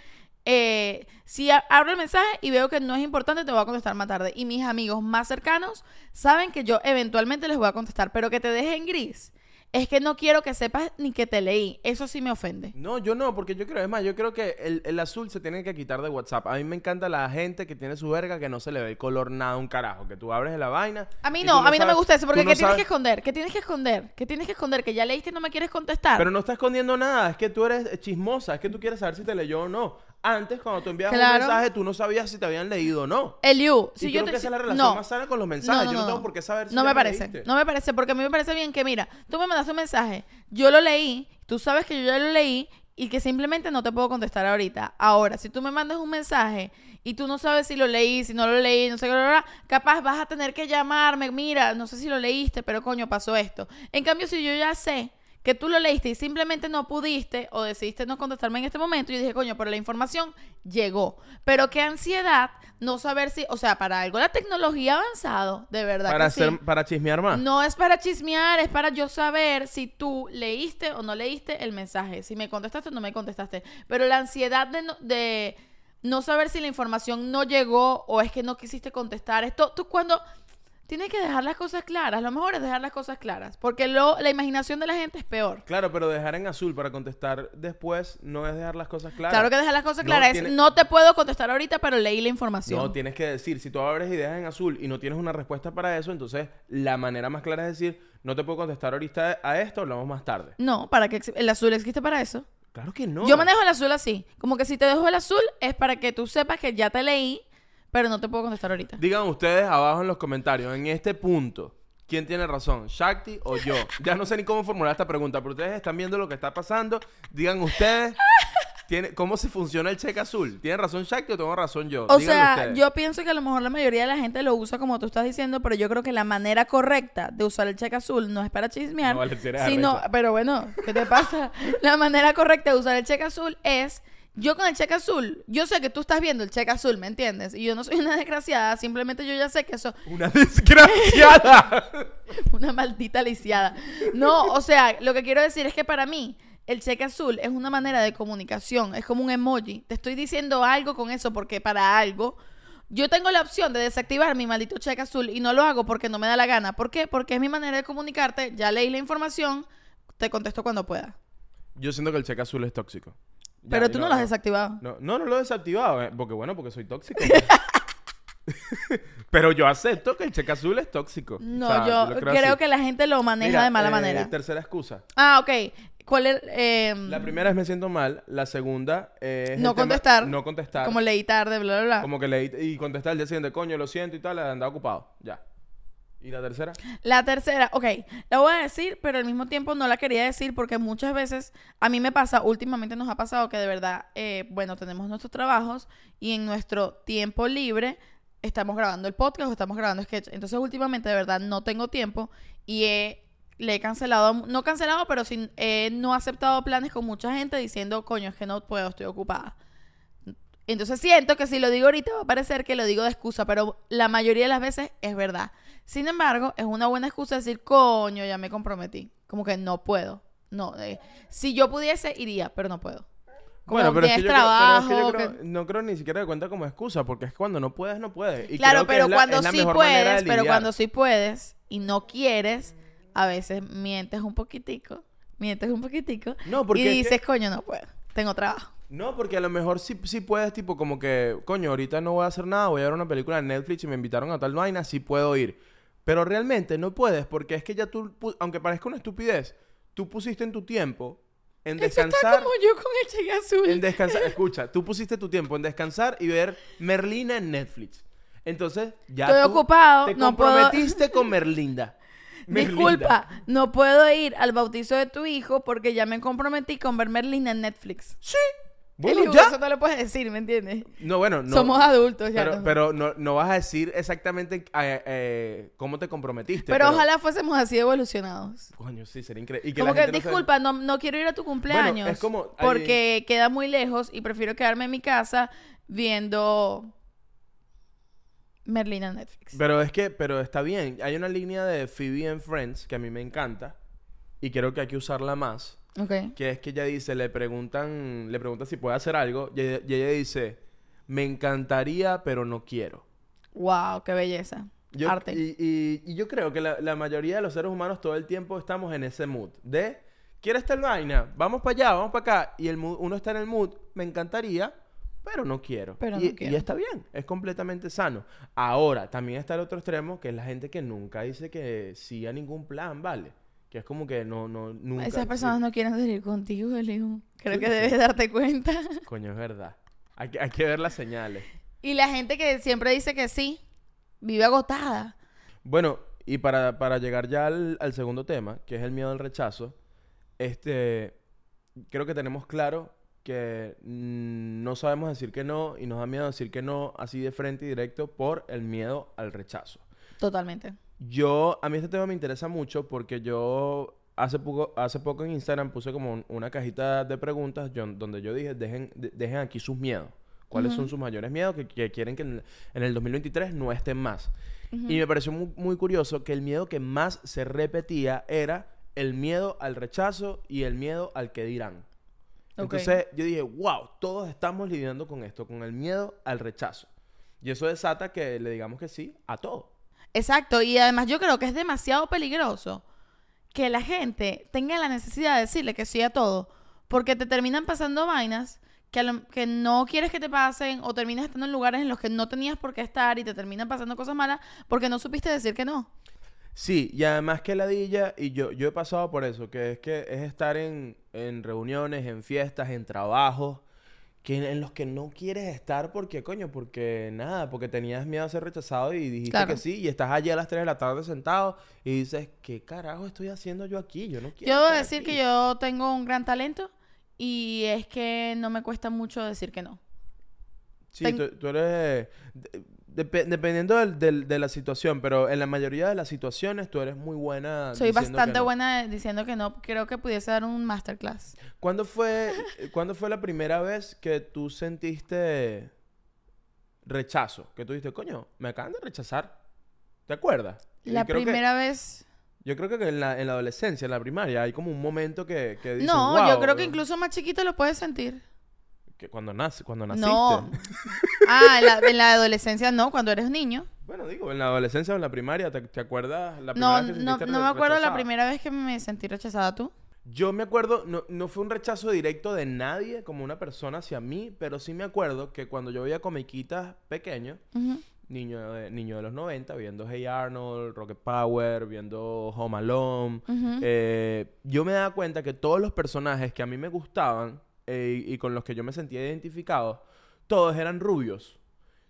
Eh, si abro el mensaje y veo que no es importante, te voy a contestar más tarde. Y mis amigos más cercanos saben que yo eventualmente les voy a contestar. Pero que te deje en gris es que no quiero que sepas ni que te leí. Eso sí me ofende. No, yo no, porque yo creo, es más, yo creo que el, el azul se tiene que quitar de WhatsApp. A mí me encanta la gente que tiene su verga que no se le ve el color nada, un carajo. Que tú abres la vaina. A mí no, a mí no me gusta eso, porque no ¿qué tienes que esconder? ¿Qué tienes que esconder? ¿Qué tienes que esconder? Que ya leíste y no me quieres contestar. Pero no está escondiendo nada, es que tú eres chismosa, es que tú quieres saber si te leyó o no. Antes, cuando tú enviabas Claro. un mensaje, tú no sabías si te habían leído o no. Eliu, si y yo creo te... que esa es la relación no. más sana con los mensajes. yo no tengo por qué saber si No me parece. leíste. No me parece, porque a mí me parece bien que, mira, tú me mandaste un mensaje, yo lo leí, tú sabes que yo ya lo leí y que simplemente no te puedo contestar ahorita. Ahora, si tú me mandas un mensaje y tú no sabes si lo leí, si no lo leí, no sé qué, capaz vas a tener que llamarme, mira, no sé si lo leíste, pero coño, pasó esto. En cambio, si yo ya sé que tú lo leíste y simplemente no pudiste o decidiste no contestarme en este momento, yo dije, coño, pero la información llegó. Pero qué ansiedad no saber si, o sea, para algo la tecnología ha avanzado, de verdad. Para, que sí. para chismear más. No es para chismear, es para yo saber si tú leíste o no leíste el mensaje, si me contestaste o no me contestaste. Pero la ansiedad de no, de no saber si la información no llegó o es que no quisiste contestar, esto tú cuando tienes que dejar las cosas claras, lo mejor es dejar las cosas claras, porque lo, la imaginación de la gente es peor. Claro, pero dejar en azul para contestar después no es dejar las cosas claras. Claro que dejar las cosas No, claras tiene- es no te puedo contestar ahorita, pero leí la información. No, tienes que decir, si tú abres y dejas en azul y no tienes una respuesta para eso, entonces la manera más clara es decir, no te puedo contestar ahorita a esto, hablamos más tarde. No, para que el azul existe para eso. Claro que no. Yo manejo el azul así. Como que si te dejo el azul es para que tú sepas que ya te leí, pero no te puedo contestar ahorita. Digan ustedes abajo en los comentarios, en este punto, ¿quién tiene razón? ¿Shakti o yo? Ya no sé ni cómo formular esta pregunta, pero ustedes están viendo lo que está pasando. Digan ustedes, ¿tiene, ¿cómo se funciona el cheque azul? ¿Tiene razón Shakti o tengo razón yo? O Díganlo sea, ustedes. yo pienso que a lo mejor la mayoría de la gente lo usa como tú estás diciendo, pero yo creo que la manera correcta de usar el cheque azul no es para chismear, No, vale, si eres sino, arrecha. pero bueno, ¿qué te pasa? la manera correcta de usar el cheque azul es yo con el cheque azul, yo sé que tú estás viendo el cheque azul, ¿me entiendes? Y yo no soy una desgraciada, simplemente yo ya sé que eso Una desgraciada. Una maldita lisiada. No, o sea, lo que quiero decir es que para mí el cheque azul es una manera de comunicación, es como un emoji. Te estoy diciendo algo con eso porque para algo yo tengo la opción de desactivar mi maldito cheque azul y no lo hago porque no me da la gana. ¿Por qué? Porque es mi manera de comunicarte, ya leí la información, te contesto cuando pueda. yo siento que el cheque azul es tóxico. Ya, Pero tú no, lo has desactivado. No, no, no lo he desactivado, eh, porque bueno, porque soy tóxico. Pero yo acepto que el cheque azul es tóxico. No, O sea, yo creo, que la gente lo maneja Mira, de mala eh, manera. Tercera excusa. Ah, ok. ¿Cuál es? em, La primera es me siento mal. La segunda es. el no contestar. no contestar. Como leí tarde, bla, bla, bla. Como que leí y contestar el día siguiente, coño, lo siento y tal, andaba ocupado. Ya. ¿Y la tercera? La tercera, ok, la voy a decir, pero al mismo tiempo no la quería decir porque muchas veces a mí me pasa, últimamente nos ha pasado que de verdad, eh, bueno, tenemos nuestros trabajos y en nuestro tiempo libre estamos grabando el podcast o estamos grabando sketch. Entonces últimamente de verdad no tengo tiempo y he- le he cancelado, no cancelado, pero sí, he no aceptado planes con mucha gente diciendo, coño, es que no puedo, estoy ocupada. Entonces siento que si lo digo ahorita va a parecer que lo digo de excusa, pero la mayoría de las veces es verdad. Sin embargo, es una buena excusa decir, coño, ya me comprometí. Como que no puedo. No, eh, si yo pudiese, iría, pero no puedo. Como Bueno, pero es que que, yo trabajo. creo, pero es que yo que- creo- no creo ni siquiera que cuenta como excusa, porque es cuando no puedes, no puedes. Y Claro, creo que pero es la- cuando es sí puedes, pero cuando sí puedes y no quieres, a veces mientes un poquitico, mientes un poquitico No, porque y dices, coño, no puedo, tengo trabajo. No, porque a lo mejor sí, sí puedes, tipo, como que, coño, ahorita no voy a hacer nada, voy a ver una película en Netflix y me invitaron a tal vaina, sí puedo ir. Pero realmente no puedes, porque es que ya tú, aunque parezca una estupidez, tú pusiste en tu tiempo en Eso está descansar. como yo con el cheque azul. En descansar, escucha, tú pusiste tu tiempo en descansar y ver Merlina en Netflix. Entonces, ya Estoy tú ocupado, te no puedo- comprometiste con Merlinda. Merlinda. Disculpa, no puedo ir al bautizo de tu hijo porque ya me comprometí con ver Merlina en Netflix. Sí. Bueno, ya. Eso no lo puedes decir, ¿me entiendes? No, bueno, no. Somos adultos ya. Pero, no. pero no, no vas a decir exactamente eh, eh, cómo te comprometiste. Pero ojalá fuésemos así evolucionados. Coño, sí, sería increíble. Como la que, disculpa, no, no quiero ir a tu cumpleaños. es como- hay- Porque queda muy lejos y prefiero quedarme en mi casa viendo Merlina Netflix. Pero es que, pero está bien. Hay una línea de Phoebe en Friends que a mí me encanta. Y creo que hay que usarla más. Ok. Que es que ella dice, le preguntan, le preguntan si puede hacer algo. Y ella, y ella dice, me encantaría, pero no quiero. Wow, qué belleza. Yo- Arte. Y, y- y yo creo que la, la mayoría de los seres humanos todo el tiempo estamos en ese mood de ¿quieres tal vaina? Vamos para allá, vamos para acá. Y el mood- uno está en el mood, me encantaría, pero no quiero. Pero y, no quiero. y está bien, es completamente sano. Ahora, también está el otro extremo, que es la gente que nunca dice que sí a ningún plan, ¿vale? Que es como que no, no, nunca. Esas personas no quieren salir contigo, Eliu. Creo que debes darte cuenta. Coño, es verdad. Hay que, hay que ver las señales. Y la gente que siempre dice que sí, vive agotada. Bueno, y para, para llegar ya al, al segundo tema, que es el miedo al rechazo, este, creo que tenemos claro que mm, no sabemos decir que no y nos da miedo decir que no así de frente y directo por el miedo al rechazo. Totalmente. Yo, a mí este tema me interesa mucho porque yo hace poco, hace poco en Instagram puse como un- una cajita de preguntas yo- donde yo dije, dejen, de- dejen aquí sus miedos. ¿Cuáles son sus mayores miedos que, que quieren que en, en el 2023 no estén más? Y me pareció muy, muy curioso que el miedo que más se repetía era el miedo al rechazo y el miedo al que dirán. Entonces yo dije, wow, todos estamos lidiando con esto, con el miedo al rechazo. Y eso desata que le digamos que sí a todo. Exacto, y además yo creo que es demasiado peligroso que la gente tenga la necesidad de decirle que sí a todo, porque te terminan pasando vainas que, lo- que no quieres que te pasen o terminas estando en lugares en los que no tenías por qué estar y te terminan pasando cosas malas porque no supiste decir que no. Sí, y además que ladilla, y yo, yo he pasado por eso, que es que es estar en, en reuniones, en fiestas, en trabajos, que en los que no quieres estar porque, coño, porque nada, porque tenías miedo a ser rechazado y dijiste Claro. que sí, y estás allí a las 3 de la tarde sentado y dices, ¿qué carajo estoy haciendo yo aquí? Yo no quiero Yo debo decir aquí". que yo tengo un gran talento y es que no me cuesta mucho decir que no. Sí, ten- tú, tú eres... de- depe- dependiendo del- del- de la situación, pero en la mayoría de las situaciones tú eres muy buena Soy bastante no. buena diciendo que no. Creo que pudiese dar un masterclass. ¿Cuándo fue, ¿Cuándo fue la primera vez que tú sentiste rechazo? Que tú dijiste, coño, me acaban de rechazar. ¿Te acuerdas? La que- primera vez... yo creo que en la, en la adolescencia, en la primaria, hay como un momento que, que dices, No, "Wow", yo creo que incluso más chiquito lo puedes sentir. Que cuando, nace, cuando naciste. No. Ah, en la, en la adolescencia no, cuando eres niño. Bueno, digo, en la adolescencia o en la primaria, ¿te, te acuerdas la primera No, vez que no, no me acuerdo la primera vez que me sentí rechazada tú. Yo me acuerdo, no, no fue un rechazo directo de nadie como una persona hacia mí, pero sí me acuerdo que cuando yo veía comiquitas pequeños, Ujú. niño de, niño de los 90, viendo Hey Arnold, Rocket Power, viendo Home Alone, eh, yo me daba cuenta que todos los personajes que a mí me gustaban eh, y, con los que yo me sentía identificado, todos eran rubios.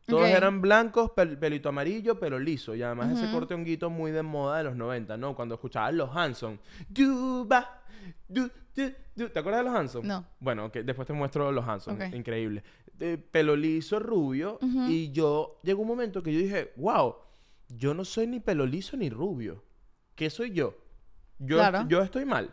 Todos eran blancos, pel- pelito amarillo, pelo liso. Y además ese corte honguito muy de moda de los 90, ¿no? Cuando escuchabas los Hanson. Duba, du, du, du. ¿Te acuerdas de los Hanson? No. Bueno, ok, después te muestro los Hanson. Ok. Increíble. Pelo liso, rubio. Y yo, llegó un momento que yo dije, wow, yo no soy ni pelo liso ni rubio. ¿Qué soy yo? Yo, Claro. yo estoy mal.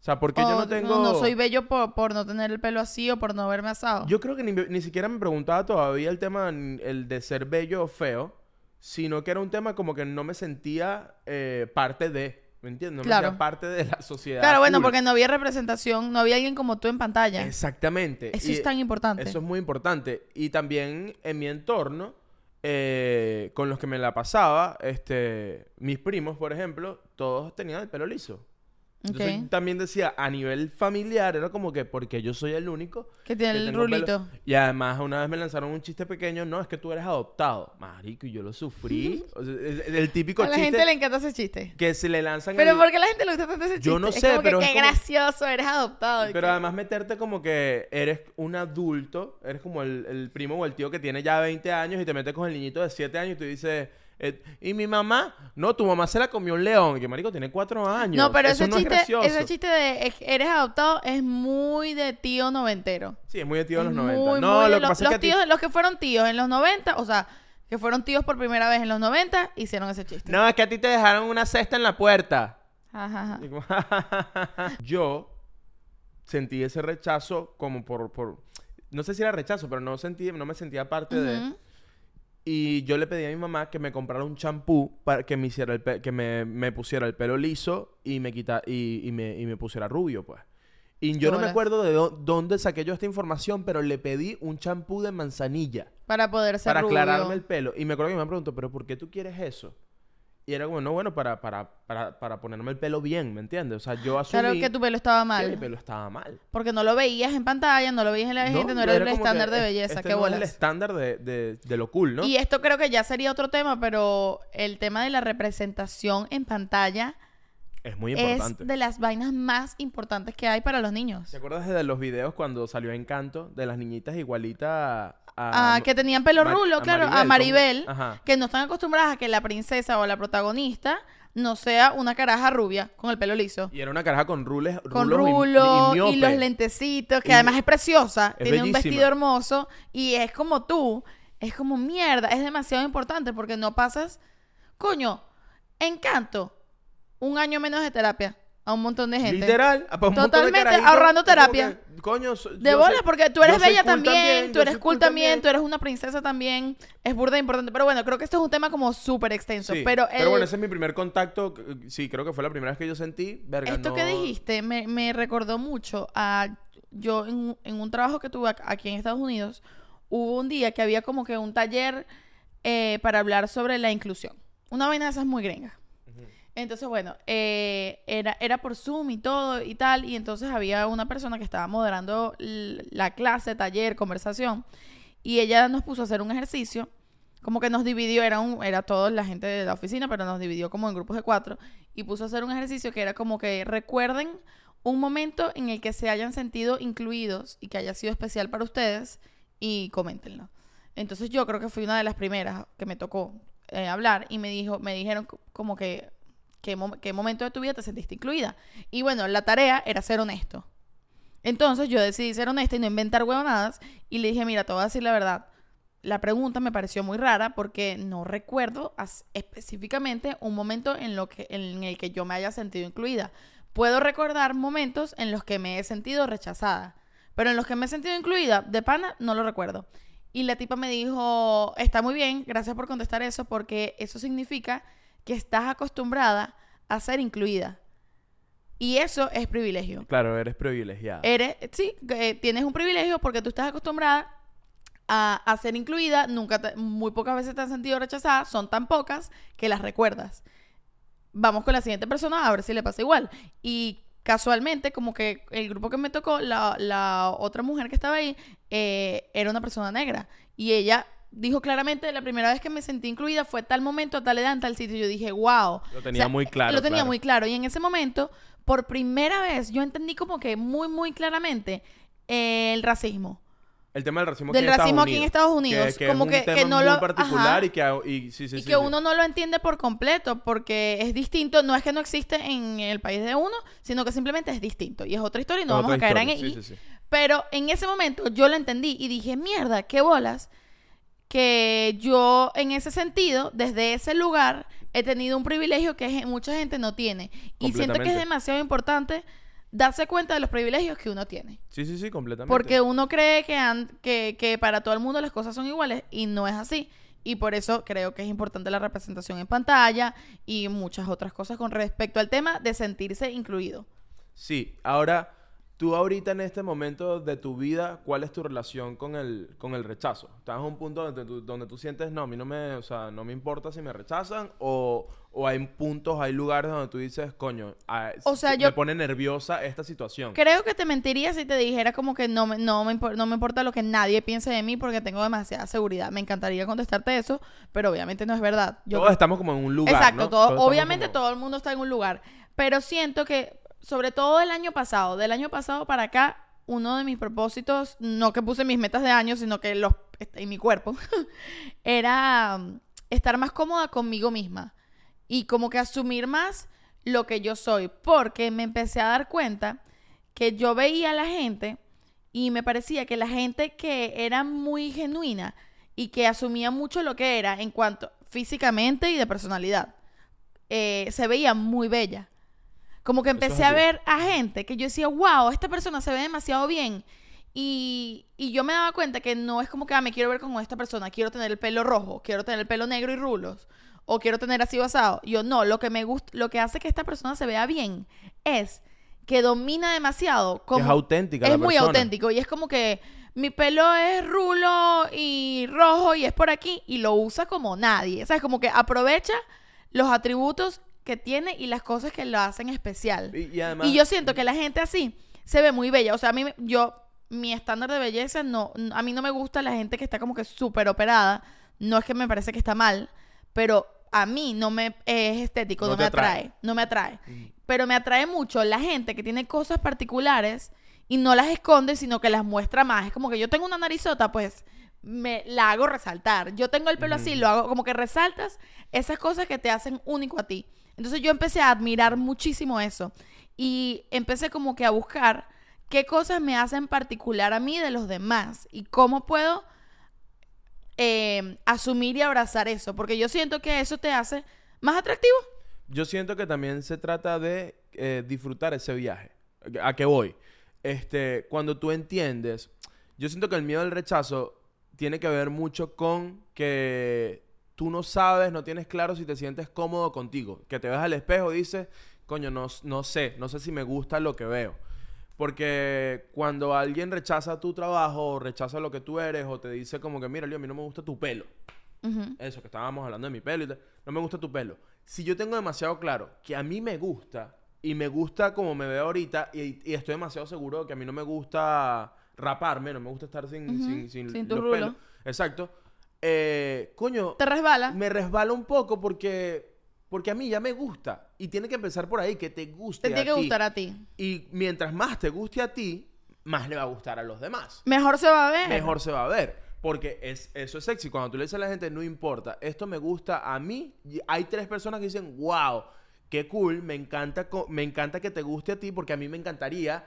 O sea, porque yo O no tengo... no soy bello por, por no tener el pelo así o por no haberme asado. Yo creo que ni, ni siquiera me preguntaba todavía el tema, el de ser bello o feo, sino que era un tema como que no me sentía eh, parte de, ¿me entiendes? No me Claro. sentía parte de la sociedad. claro, bueno, porque no había representación, no había alguien como tú en pantalla. Exactamente. Eso Y es tan importante. Eso es muy importante. Y también en mi entorno, eh, con los que me la pasaba, este, mis primos, por ejemplo, todos tenían el pelo liso. Entonces, también decía, a nivel familiar, era como que porque yo soy el único Que tiene que el pelo- rulito. Y además, una vez me lanzaron un chiste pequeño, no, es que tú eres adoptado. Marico, y yo lo sufrí. O sea, el, el típico A la chiste gente le encanta ese chiste. que se le lanzan Pero el- ¿por qué a la gente le gusta tanto ese chiste? Yo no Es sé, como pero que es qué como- gracioso, eres adoptado. Pero que- además meterte como que eres un adulto, eres como el, el primo o el tío que tiene ya 20 años y te metes con el niñito de 7 años y tú dices, eh, ¿y mi mamá? No, tu mamá se la comió un león. Y que marico tiene 4 años. No, pero Eso ese no chiste, ese chiste de es- eres adoptado es muy de tío noventero. Sí, es muy de tío de los Es 90. muy, no, muy de lo que los, pasa es los que ti- los que fueron tíos en los 90, o sea, que fueron tíos por primera vez en los 90, hicieron ese chiste. No, es que a ti te dejaron una cesta en la puerta. Ajá, Yo sentí ese rechazo como por, por... No sé si era rechazo, pero no, sentí, no me sentía parte de... Y yo le pedí a mi mamá que me comprara un champú para que me hiciera el pe- que me, me pusiera el pelo liso y me quita y, y me, y me pusiera rubio, pues. Y yo no me acuerdo de dó- dónde saqué yo esta información, pero le pedí un champú de manzanilla Para poder ser para rubio. aclararme el pelo. Y me acuerdo que mi mamá preguntó, ¿pero por qué tú quieres eso? Y era como, no, bueno, para, para, para, para ponerme el pelo bien, ¿me entiendes? O sea, yo asumí Claro que tu pelo estaba que mal. mi pelo estaba mal. Porque no lo veías en pantalla, no lo veías en la gente, no era, el que estándar de es- belleza. Este qué no es bolas. el estándar de, de, de lo cool, ¿no? Y esto creo que ya sería otro tema, pero el tema de la representación en pantalla Es muy es importante. de las vainas más importantes que hay para los niños. ¿Te acuerdas de los videos cuando salió Encanto de las niñitas igualitas a... Ah, que tenían pelo Mar- rulo, claro, a Maribel, que no están acostumbradas a que la princesa o la protagonista no sea una caraja rubia con el pelo liso. Y era una caraja con rules, Con rulos y- rulo y, miope. los lentecitos, que Y- además es preciosa, es tiene un vestido hermoso y es como tú, es como mierda, es demasiado importante porque no pasas, coño, encanto, un año menos de terapia a un montón de gente. Literal. a- un montón de Totalmente, ahorrando terapia. que, coño, De bola, porque tú eres bella cool también, tú eres cool también, tú eres una princesa también, es burda importante. Pero bueno, creo que esto es un tema como súper extenso. Sí, pero el- bueno, ese es mi primer contacto. Sí, creo que fue la primera vez que yo sentí. Verga, esto no- que dijiste me, me recordó mucho a yo en, un- en un trabajo que tuve aquí en Estados Unidos, hubo un día que había como que un taller eh, para hablar sobre la inclusión. Una vaina de esas muy gringa. Entonces, bueno, eh, era, era por Zoom y todo y tal, y entonces había una persona que estaba moderando la clase, taller, conversación, y ella nos puso a hacer un ejercicio, como que nos dividió, era, un, era toda la gente de la oficina, pero nos dividió como en grupos de cuatro, y puso a hacer un ejercicio que era como que recuerden un momento en el que se hayan sentido incluidos y que haya sido especial para ustedes, y coméntenlo. Entonces yo creo que fui una de las primeras que me tocó eh, hablar y me dijo, me dijeron co- como que ¿qué, mom- qué momento de tu vida te sentiste incluida. Y bueno, la tarea era ser honesto. Entonces yo decidí ser honesta y no inventar huevonadas y le dije, mira, te voy a decir la verdad. La pregunta me pareció muy rara porque no recuerdo específicamente un momento en, lo que, en el que yo me haya sentido incluida. Puedo recordar momentos en los que me he sentido rechazada, pero en los que me he sentido incluida, de pana, no lo recuerdo. Y la tipa me dijo, está muy bien, gracias por contestar eso, porque eso significa que estás acostumbrada a ser incluida. Y eso es privilegio. Claro, eres privilegiada. Eres, sí, eh, tienes un privilegio porque tú estás acostumbrada a, a ser incluida, nunca te- muy pocas veces te has sentido rechazada, son tan pocas que las recuerdas. Vamos con la siguiente persona a ver si le pasa igual. Y casualmente, como que el grupo que me tocó, la, la otra mujer que estaba ahí, eh, era una persona negra. Y ella dijo claramente, la primera vez que me sentí incluida fue tal momento, a tal edad, en tal sitio. Yo dije, wow. Lo tenía muy claro, Lo tenía claro. muy claro. Y en ese momento, por primera vez, yo entendí como que muy, muy claramente eh, el racismo. El tema del racismo, Del aquí, en racismo Estados aquí en Unidos, Estados Unidos, Que, que como es un que- que no muy lo- particular ajá. y que... Y, sí, sí, y sí, que sí. uno no lo entiende por completo porque es distinto, no es que no existe en el país de uno, sino que simplemente es distinto y es otra historia y no vamos a caer en historia, sí. Pero en ese momento yo lo entendí y dije, mierda, qué bolas que yo en ese sentido, desde ese lugar, he tenido un privilegio que mucha gente no tiene. Y siento que es demasiado importante darse cuenta de los privilegios que uno tiene. Sí, sí, sí, completamente. Porque uno cree que, han- que, que para todo el mundo las cosas son iguales y no es así. Y por eso creo que es importante la representación en pantalla y muchas otras cosas con respecto al tema de sentirse incluido. Sí, ahora, tú ahorita en este momento de tu vida, ¿cuál es tu relación con el, con el rechazo? ¿Estás en un punto donde tú, donde tú sientes, no, a mí no me, o sea, no me importa si me rechazan? ¿O, o hay puntos, hay lugares donde tú dices, coño, ah, O sea, me yo- pone nerviosa esta situación? Creo que te mentiría si te dijera como que no me, no, me, no me importa lo que nadie piense de mí porque tengo demasiada seguridad. Me encantaría contestarte eso, pero obviamente no es verdad. Yo Todos estamos como en un lugar, Exacto, ¿no? todo- Todos obviamente como- todo el mundo está en un lugar, pero siento que, sobre todo del año pasado, del año pasado para acá, uno de mis propósitos, no que puse mis metas de año, sino que los en mi cuerpo, era um, estar más cómoda conmigo misma y como que asumir más lo que yo soy, porque me empecé a dar cuenta que yo veía a la gente y me parecía que la gente que era muy genuina y que asumía mucho lo que era en cuanto físicamente y de personalidad, eh, se veía muy bella. Como que es empecé a ver a gente que yo decía, wow, esta persona se ve demasiado bien. Y, y yo me daba cuenta que no es como que, ah, me quiero ver como esta persona, quiero tener el pelo rojo, quiero tener el pelo negro y rulos, o quiero tener así basado. Yo no, lo que me gusta, lo que hace que esta persona se vea bien es que domina demasiado. Como, es auténtica es la muy persona. auténtico y es como que mi pelo es rulo y rojo y es por aquí y lo usa como nadie. O sea, es como que aprovecha los atributos que tiene y las cosas que lo hacen especial. Y, y además... Y yo siento que la gente así se ve muy bella. O sea, a mí, yo, mi estándar de belleza, no, a mí no me gusta la gente que está como que súper operada. No es que me parece que está mal, pero a mí no me es estético, No me atrae. atrae, no me atrae. Pero me atrae mucho la gente que tiene cosas particulares y no las esconde, sino que las muestra más. Es como que yo tengo una narizota, pues me la hago resaltar. Yo tengo el pelo así, lo hago como que resaltas esas cosas que te hacen único a ti. Entonces yo empecé a admirar muchísimo eso y empecé como que a buscar qué cosas me hacen particular a mí de los demás y cómo puedo eh, asumir y abrazar eso, porque yo siento que eso te hace más atractivo. Yo siento que también se trata de eh, disfrutar ese viaje. ¿A qué voy? Este, cuando tú entiendes, yo siento que el miedo al rechazo tiene que ver mucho con que tú no sabes, no tienes claro si te sientes cómodo contigo. Que te ves al espejo y dices, coño, no, no sé, no sé si me gusta lo que veo. Porque cuando alguien rechaza tu trabajo, o rechaza lo que tú eres, o te dice como que, mira, Leo, a mí no me gusta tu pelo. Eso, que estábamos hablando de mi pelo y tal. No me gusta tu pelo. Si yo tengo demasiado claro que a mí me gusta y me gusta como me veo ahorita y, y estoy demasiado seguro de que a mí no me gusta raparme, no me gusta estar sin, sin, sin sin tu los rulo. pelos. Exacto. Eh, coño, ¿Te resbala? me resbala un poco porque, porque a mí ya me gusta. Y tiene que empezar por ahí, que te guste Te tiene a que ti. gustar a ti. Y mientras más te guste a ti, más le va a gustar a los demás Mejor se va a ver. mejor se va a ver. Porque es, eso es sexy. Cuando tú le dices a la gente, no importa, esto me gusta a mí, y hay tres personas que dicen, wow, qué cool, me encanta, me encanta que te guste a ti porque a mí me encantaría...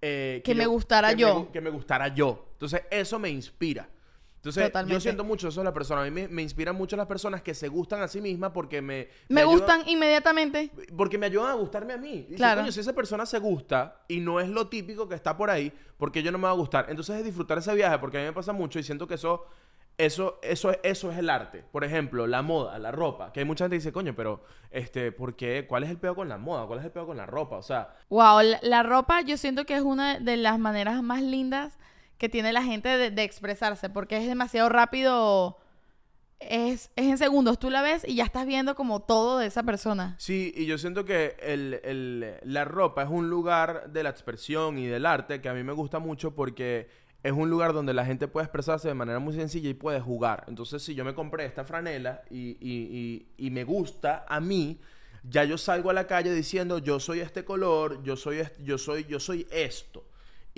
eh, Que me gustara que yo. que me gustara yo. Entonces, eso me inspira. Entonces, yo Totalmente. siento mucho eso de la persona. A mí me, me inspiran mucho las personas que se gustan a sí mismas porque me... Me ayudan- gustan inmediatamente. porque me ayudan a gustarme a mí. Claro. si esa persona se gusta y no es lo típico que está por ahí, porque yo no me va a gustar? Entonces es disfrutar ese viaje, porque a mí me pasa mucho y siento que eso, eso, eso, eso es el arte. Por ejemplo, la moda, la ropa. Que hay mucha gente que dice, coño, pero, este, ¿por qué? ¿Cuál es el peor con la moda? ¿Cuál es el peor con la ropa? O sea, Wow, la, la ropa yo siento que es una de las maneras más lindas que tiene la gente de, de expresarse, porque es demasiado rápido. Es, es en segundos, tú la ves y ya estás viendo como todo de esa persona. Sí, y yo siento que el, el- la ropa es un lugar de la expresión y del arte que a mí me gusta mucho porque es un lugar donde la gente puede expresarse de manera muy sencilla y puede jugar. Entonces, si yo me compré esta franela y, y- y- me gusta a mí, ya yo salgo a la calle diciendo yo soy este color, yo soy, est- yo soy, yo soy esto.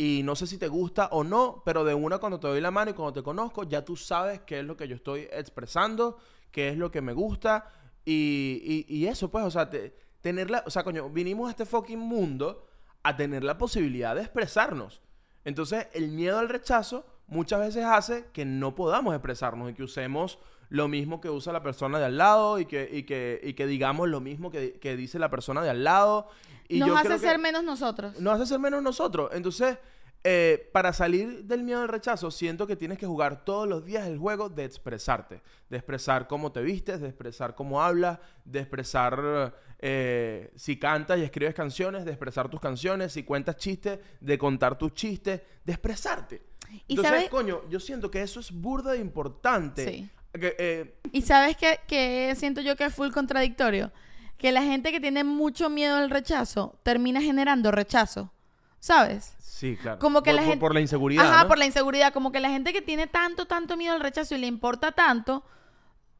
Y no sé si te gusta o no, pero de una cuando te doy la mano y cuando te conozco, ya tú sabes qué es lo que yo estoy expresando, qué es lo que me gusta. Y, y- eso, pues, o sea, te- tenerla, o sea, coño, vinimos a este fucking mundo a tener la posibilidad de expresarnos. Entonces, el miedo al rechazo muchas veces hace que no podamos expresarnos y que usemos lo mismo que usa la persona de al lado y que, y que, y que digamos lo mismo que dice la persona de al lado. Y Nos yo hace creo que- ser menos nosotros. nos hace ser menos nosotros. Entonces, eh, para salir del miedo al rechazo, siento que tienes que jugar todos los días el juego de expresarte. De expresar cómo te vistes, de expresar cómo hablas, de expresar eh, si cantas y escribes canciones, de expresar tus canciones, si cuentas chistes, de contar tus chistes, de expresarte. Y Entonces, sabes- coño, yo siento que eso es burda de importante. Sí. Que, eh, Y sabes que, que siento yo que es full contradictorio. Que la gente que tiene mucho miedo al rechazo termina generando rechazo. ¿Sabes? sí, claro. Como que por, la gente- por la inseguridad. Ajá, ¿no? por la inseguridad. Como que la gente que tiene tanto, tanto miedo al rechazo y le importa tanto,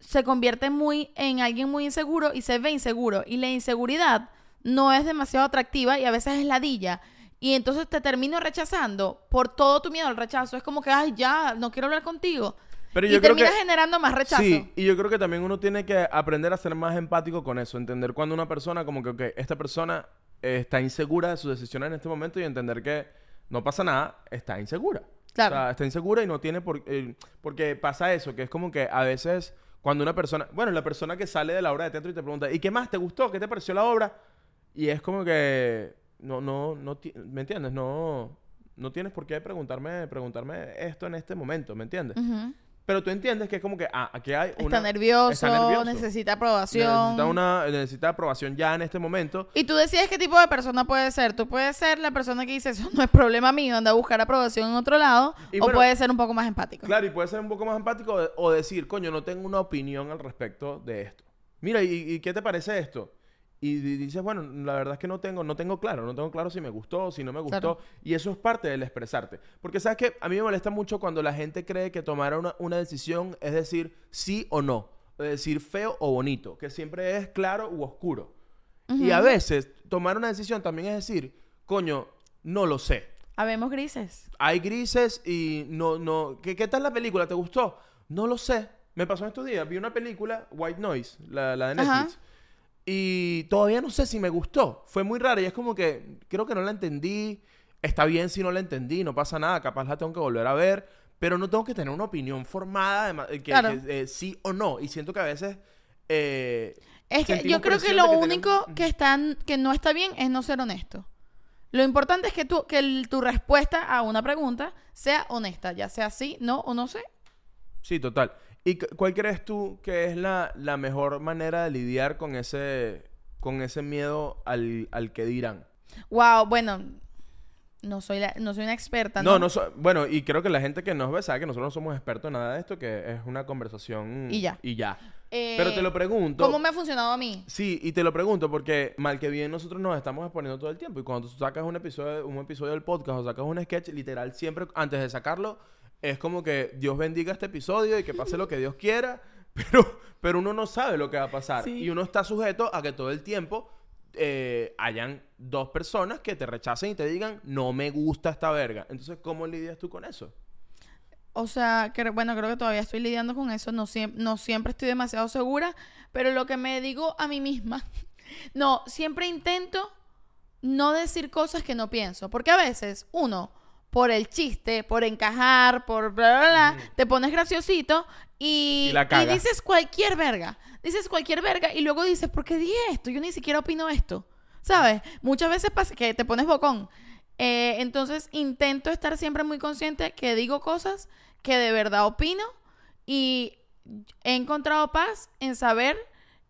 se convierte muy en alguien muy inseguro y se ve inseguro. Y la inseguridad no es demasiado atractiva y a veces es ladilla. Y entonces te termino rechazando por todo tu miedo al rechazo. Es como que, ay, ya, no quiero hablar contigo. Pero y yo creo terminas que- generando más rechazo. Sí, y yo creo que también uno tiene que aprender a ser más empático con eso. Entender cuando una persona, como que, ok, esta persona eh, está insegura de sus decisiones en este momento y entender que no pasa nada, está insegura. Claro. O sea, está insegura y no tiene por eh, Porque pasa eso, que es como que a veces cuando una persona... Bueno, la persona que sale de la obra de teatro y te pregunta, ¿y qué más? ¿Te gustó? ¿Qué te pareció la obra? Y es como que... No, no, no... ¿Me entiendes? No... No tienes por qué preguntarme, preguntarme esto en este momento, ¿me entiendes? Pero tú entiendes que es como que, ah, aquí hay Está, una... nervioso, está nervioso. necesita aprobación. Necesita, una, necesita aprobación ya en este momento. Y tú decides qué tipo de persona puedes ser. Tú puedes ser la persona que dice, eso no es problema mío, anda a buscar aprobación en otro lado. Y o bueno, puedes ser un poco más empático. Claro, y puede ser un poco más empático o, o decir, coño, no tengo una opinión al respecto de esto. Mira, ¿y, y qué te parece esto? Y di- dices, bueno, la verdad es que no tengo, no tengo claro, no tengo claro si me gustó, si no me gustó. Claro. Y eso es parte del expresarte. Porque sabes que a mí me molesta mucho cuando la gente cree que tomar una, una decisión es decir sí o no. decir feo o bonito, que siempre es claro u oscuro. Y a veces tomar una decisión también es decir, coño, no lo sé. Habemos grises. Hay grises y no, no. ¿Qué, qué tal la película? ¿Te gustó? No lo sé. Me pasó estos días. Vi una película, White Noise, la, la de Ajá. Y todavía no sé si me gustó. Fue muy rara y es como que creo que no la entendí. Está bien si no la entendí, no pasa nada. Capaz la tengo que volver a ver. Pero no tengo que tener una opinión formada de que, Claro. que, eh, sí o no. Y siento que a veces. eh, Es que yo creo que lo que único tenemos- que, están, que no está bien es no ser honesto. Lo importante es que, tú, que el- tu respuesta a una pregunta sea honesta, ya sea sí, no o no sé. Sí, total. ¿Y cu- cuál crees tú que es la, la mejor manera de lidiar con ese, con ese miedo al, al que dirán? Wow, bueno, no soy, la- no soy una experta, ¿no? No, no, so- bueno, y creo que la gente que nos ve sabe que nosotros no somos expertos en nada de esto, que es una conversación Y ya. Y ya. Eh, Pero te lo pregunto. ¿Cómo me ha funcionado a mí? Sí, y te lo pregunto porque mal que bien nosotros nos estamos exponiendo todo el tiempo y cuando tú sacas un episodio, un episodio del podcast o sacas un sketch, literal, siempre antes de sacarlo es como que Dios bendiga este episodio y que pase lo que Dios quiera, pero, pero uno no sabe lo que va a pasar Sí. y uno está sujeto a que todo el tiempo eh, hayan dos personas que te rechacen y te digan no me gusta esta verga. Entonces, ¿cómo lidias tú con eso? O sea, que, bueno, creo que todavía estoy lidiando con eso. No, no siempre estoy demasiado segura. Pero lo que me digo a mí misma. No, siempre intento no decir cosas que no pienso. Porque a veces, uno, por el chiste, por encajar, por bla, bla, bla, te pones graciosito y, Y la cagas. dices cualquier verga. Dices cualquier verga y luego dices, ¿por qué dije esto? Yo ni siquiera opino esto. ¿Sabes? Muchas veces pasa que te pones bocón. Eh, entonces intento estar siempre muy consciente que digo cosas que de verdad opino y he encontrado paz en saber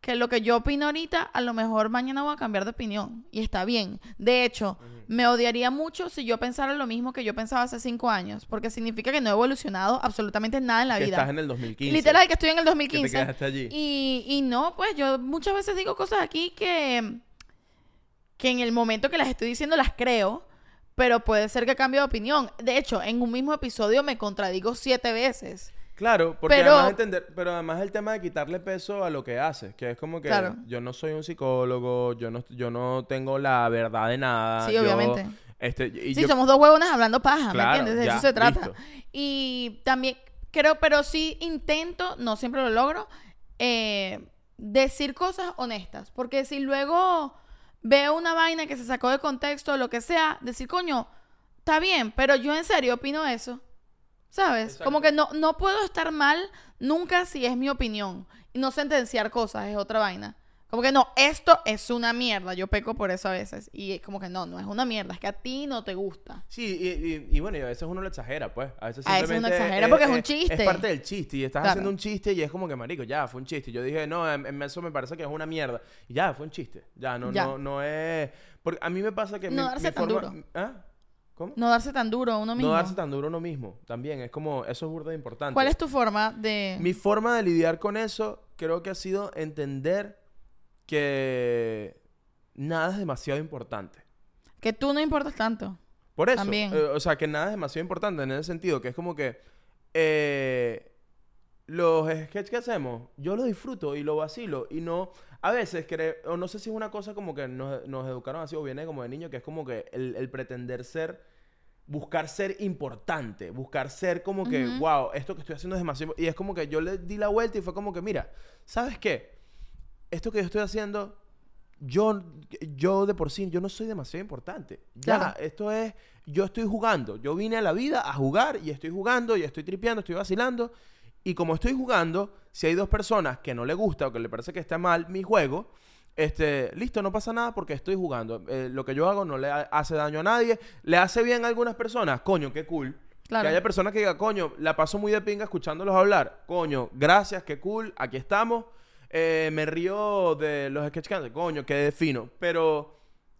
que lo que yo opino ahorita a lo mejor mañana voy a cambiar de opinión y está bien. De hecho, me odiaría mucho si yo pensara lo mismo que yo pensaba hace cinco años, porque significa que no he evolucionado absolutamente nada en la que vida. estás en el 2015. Literal, que estoy en el Que 2015. te quedaste allí. Y, y no, pues yo muchas veces digo cosas aquí que, que en el momento que las estoy diciendo las creo, pero puede ser que cambie de opinión. De hecho, en un mismo episodio me contradigo siete veces. Claro, porque Pero- además entender, pero además el tema de quitarle peso a lo que haces, que es como que Claro. yo no soy un psicólogo, yo no, yo no tengo la verdad de nada. Sí, yo, obviamente. Este, y Sí, yo- somos dos huevones hablando paja, Claro, ¿me entiendes? De ya, eso se trata. listo. Y también creo, pero sí intento, no siempre lo logro, eh, decir cosas honestas. Porque si luego veo una vaina que se sacó de contexto o lo que sea, decir, coño, está bien, pero yo en serio opino eso. ¿Sabes? Exacto. Como que no, no puedo estar mal nunca si es mi opinión. Y no sentenciar cosas es otra vaina. Como que no, esto es una mierda. Yo peco por eso a veces. Y es como que no, no es una mierda. Es que a ti no te gusta. Sí, y, y- y bueno, y a veces uno lo exagera, pues. A veces, A veces uno simplemente exagera porque es un chiste. Es parte del chiste y estás Claro. haciendo un chiste y es como que, marico, ya, fue un chiste. Yo dije, no, en, en eso me parece que es una mierda. Y ya, fue un chiste. Ya, no, Ya. no, no es... Porque a mí me pasa que No mi, darse mi tan forma... duro. ¿Ah? ¿Cómo? No darse tan duro a uno mismo. No darse tan duro uno mismo, también. Es como, eso es burda de importante. ¿Cuál es tu forma de...? Mi forma de lidiar con eso creo que ha sido entender que nada es demasiado importante. Que tú no importas tanto. Por eso, También. eh, o sea, que nada es demasiado importante en ese sentido, que es como que eh, los sketches que hacemos, yo los disfruto y lo vacilo y no, a veces, cre- o no sé si es una cosa como que nos, nos educaron así o viene como de niño, que es como que el, el pretender ser, buscar ser importante, buscar ser como que, wow, esto que estoy haciendo es demasiado, y es como que yo le di la vuelta y fue como que, mira, ¿sabes qué? Esto que yo estoy haciendo yo, yo de por sí, yo no soy demasiado importante. Ya, Claro. esto es, yo estoy jugando. Yo vine a la vida a jugar y estoy jugando y estoy tripeando, estoy vacilando. Y como estoy jugando, si hay dos personas que no le gusta o que le parece que está mal mi juego, este, listo, no pasa nada porque estoy jugando. Eh, lo que yo hago no le ha- hace daño a nadie. Le hace bien a algunas personas, coño, qué cool. Claro. Que haya personas que digan, coño, la paso muy de pinga escuchándolos hablar. Coño, gracias, qué cool, aquí estamos. Eh, me río de los hacen, coño, qué fino. Pero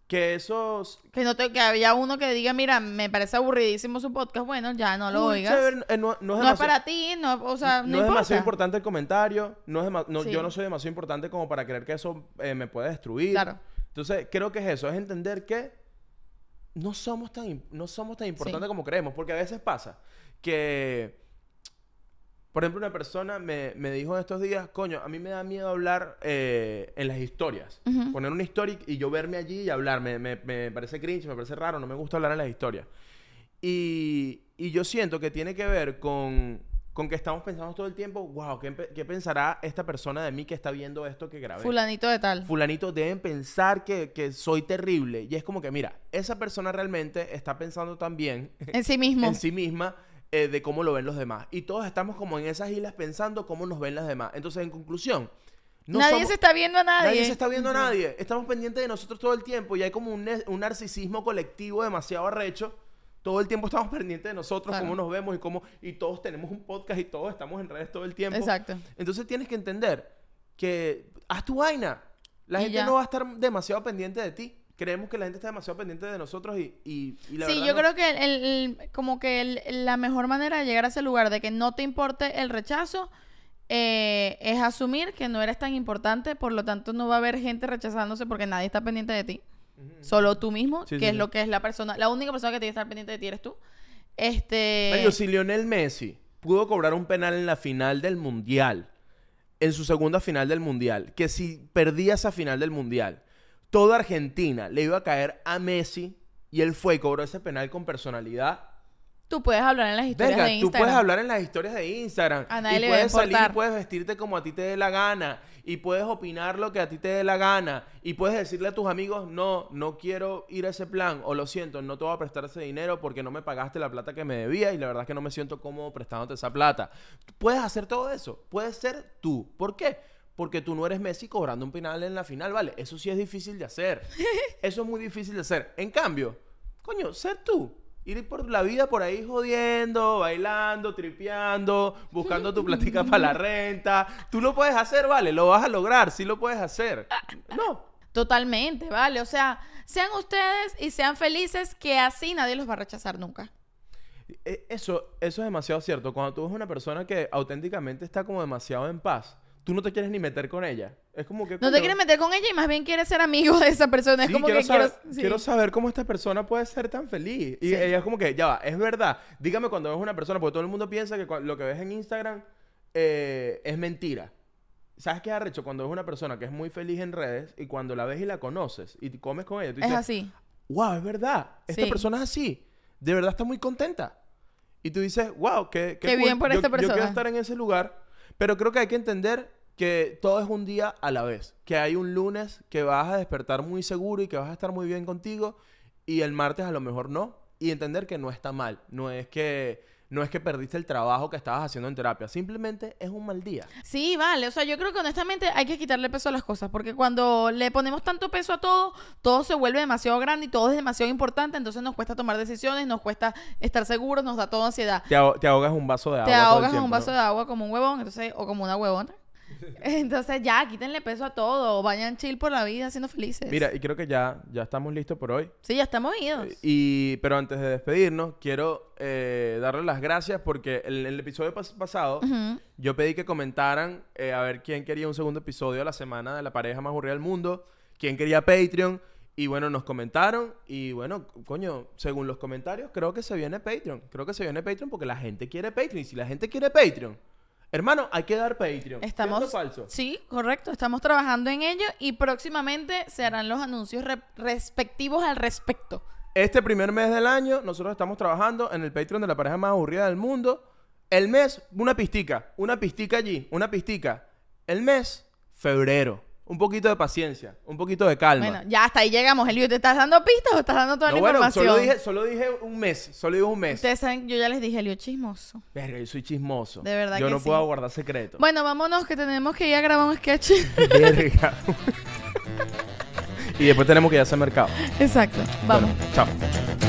que esos... Que, no te, que había uno que diga, mira, me parece aburridísimo su podcast. Bueno, ya no lo oigas. chévere, eh, no, no es no es demasiado- para ti, no, o sea, no, no es importa. demasiado importante el comentario. No es dema- no, Sí. Yo no soy demasiado importante como para creer que eso eh, me puede destruir. Claro. Entonces, creo que es eso. Es entender que no somos tan, im- no somos tan importantes como creemos. Porque a veces pasa que Por ejemplo, una persona me, me dijo en estos días, coño, a mí me da miedo hablar eh, en las historias. Ujú. Poner una historia y yo verme allí y hablar. Me, me- me parece cringe, me parece raro, no me gusta hablar en las historias. Y, y yo siento que tiene que ver con, con que estamos pensando todo el tiempo, wow, ¿qué, qué pensará esta persona de mí que está viendo esto que grabé? Fulanito de tal. Fulanito deben pensar que, que soy terrible. Y es como que, mira, esa persona realmente está pensando también En sí mismo. en sí misma eh, de cómo lo ven los demás. Y todos estamos como en esas islas pensando cómo nos ven las demás. Entonces, en conclusión, no nadie somos- se está viendo a nadie. nadie se está viendo a nadie. Estamos pendientes de nosotros todo el tiempo y hay como un, un narcisismo colectivo demasiado arrecho. Todo el tiempo estamos pendientes de nosotros, Claro. cómo nos vemos y cómo... Y todos tenemos un podcast y todos estamos en redes todo el tiempo. Exacto. Entonces tienes que entender que haz tu vaina. La Y gente ya. no va a estar demasiado pendiente de ti. Creemos que la gente está demasiado pendiente de nosotros y, y, y la sí, verdad yo no. creo que el- como que el- la mejor manera de llegar a ese lugar de que no te importe el rechazo eh, es asumir que no eres tan importante, por lo tanto no va a haber gente rechazándose porque nadie está pendiente de ti. Solo tú mismo, Sí, que sí, es sí. lo que es la persona, la única persona que tiene que estar pendiente de ti eres tú. Este Marico, si Lionel Messi pudo cobrar un penal en la final del Mundial, en su segunda final del Mundial, que si perdía esa final del Mundial, toda Argentina le iba a caer a Messi y él fue y cobró ese penal con personalidad. tú puedes hablar en las historias de tú Instagram. puedes hablar en las historias de Instagram. A nadie y le va a puedes salir y puedes vestirte como a ti te dé la gana. Y puedes opinar lo que a ti te dé la gana. Y puedes decirle a tus amigos, no, no quiero ir a ese plan. O lo siento, no te voy a prestar ese dinero porque no me pagaste la plata que me debía. Y la verdad es que no me siento cómodo prestándote esa plata. Puedes hacer todo eso. Puedes ser tú. ¿Por qué? Porque tú no eres Messi cobrando un penal en la final, ¿vale? Eso sí es difícil de hacer. Eso es muy difícil de hacer. En cambio, coño, ser tú. Ir por la vida por ahí jodiendo, bailando, tripeando, buscando tu platica para la renta. Tú lo puedes hacer, ¿vale? Lo vas a lograr, sí lo puedes hacer. No. Totalmente, vale. O sea, sean ustedes y sean felices, que así nadie los va a rechazar nunca. E- Eso, eso es demasiado cierto. Cuando tú ves una persona que auténticamente está como demasiado en paz, tú no te quieres ni meter con ella. Es como que... No te quieres meter con ella y más bien quieres ser amigo de esa persona. es como quiero, que saber, quiero. sí. quiero saber cómo esta persona puede ser tan feliz. Y Sí. ella es como que, ya va, es verdad. Dígame cuando ves una persona, porque todo el mundo piensa que lo que ves en Instagram eh, es mentira. ¿Sabes qué es arrecho? Cuando ves una persona que es muy feliz en redes y cuando la ves y la conoces y te comes con ella, tú Es dices, así. wow, es verdad. Esta persona es así. De verdad está muy contenta. Y tú dices, wow, qué, Qué bien por yo, esta Yo quiero persona. estar en ese lugar. Pero creo que hay que entender que todo es un día a la vez. Que hay un lunes que vas a despertar muy seguro y que vas a estar muy bien contigo. Y el martes a lo mejor no. Y entender que no está mal. No es que, no es que perdiste el trabajo que estabas haciendo en terapia. Simplemente es un mal día. Sí, vale. O sea, yo creo que honestamente hay que quitarle peso a las cosas. Porque cuando le ponemos tanto peso a todo, todo se vuelve demasiado grande y todo es demasiado importante. Entonces nos cuesta tomar decisiones, nos cuesta estar seguros, nos da toda ansiedad. Te, te ahogas un vaso de agua. Te todo el ahogas tiempo, un vaso ¿no? de agua como un huevón, entonces, o como una huevona. Entonces ya, quítenle peso a todo. Vayan chill por la vida siendo felices. Mira, y creo que ya, ya estamos listos por hoy. Sí, ya estamos idos. Y, pero antes de despedirnos, quiero eh, darle las gracias porque en el episodio pas- pasado yo pedí que comentaran eh, a ver quién quería un segundo episodio a la semana de la pareja más aburrida del mundo, quién quería Patreon. Y bueno, nos comentaron y bueno, coño, según los comentarios, creo que se viene Patreon. Creo que se viene Patreon porque la gente quiere Patreon. Y si la gente quiere Patreon, hermano, hay que dar Patreon. Estamos, ¿Cierto o falso? Sí, correcto. Estamos trabajando en ello y próximamente se harán los anuncios re- respectivos al respecto. Este primer mes del año, nosotros estamos trabajando en el Patreon de la pareja más aburrida del mundo. El mes, una pistica, una pistica allí, una pistica. El mes, febrero. Un poquito de paciencia, un poquito de calma. Bueno, ya hasta ahí llegamos, Elio. ¿Te estás dando pistas o estás dando toda no, la bueno, información? solo dije, solo dije un mes, solo dije un mes. Ustedes saben, yo ya les dije, Elio, chismoso. Verga, yo soy chismoso. De verdad Yo que no sí. puedo guardar secretos. Bueno, vámonos que tenemos que ir a grabar un sketch. Verga. y después tenemos que ir a hacer mercado. Exacto. Vamos. Bueno, chao.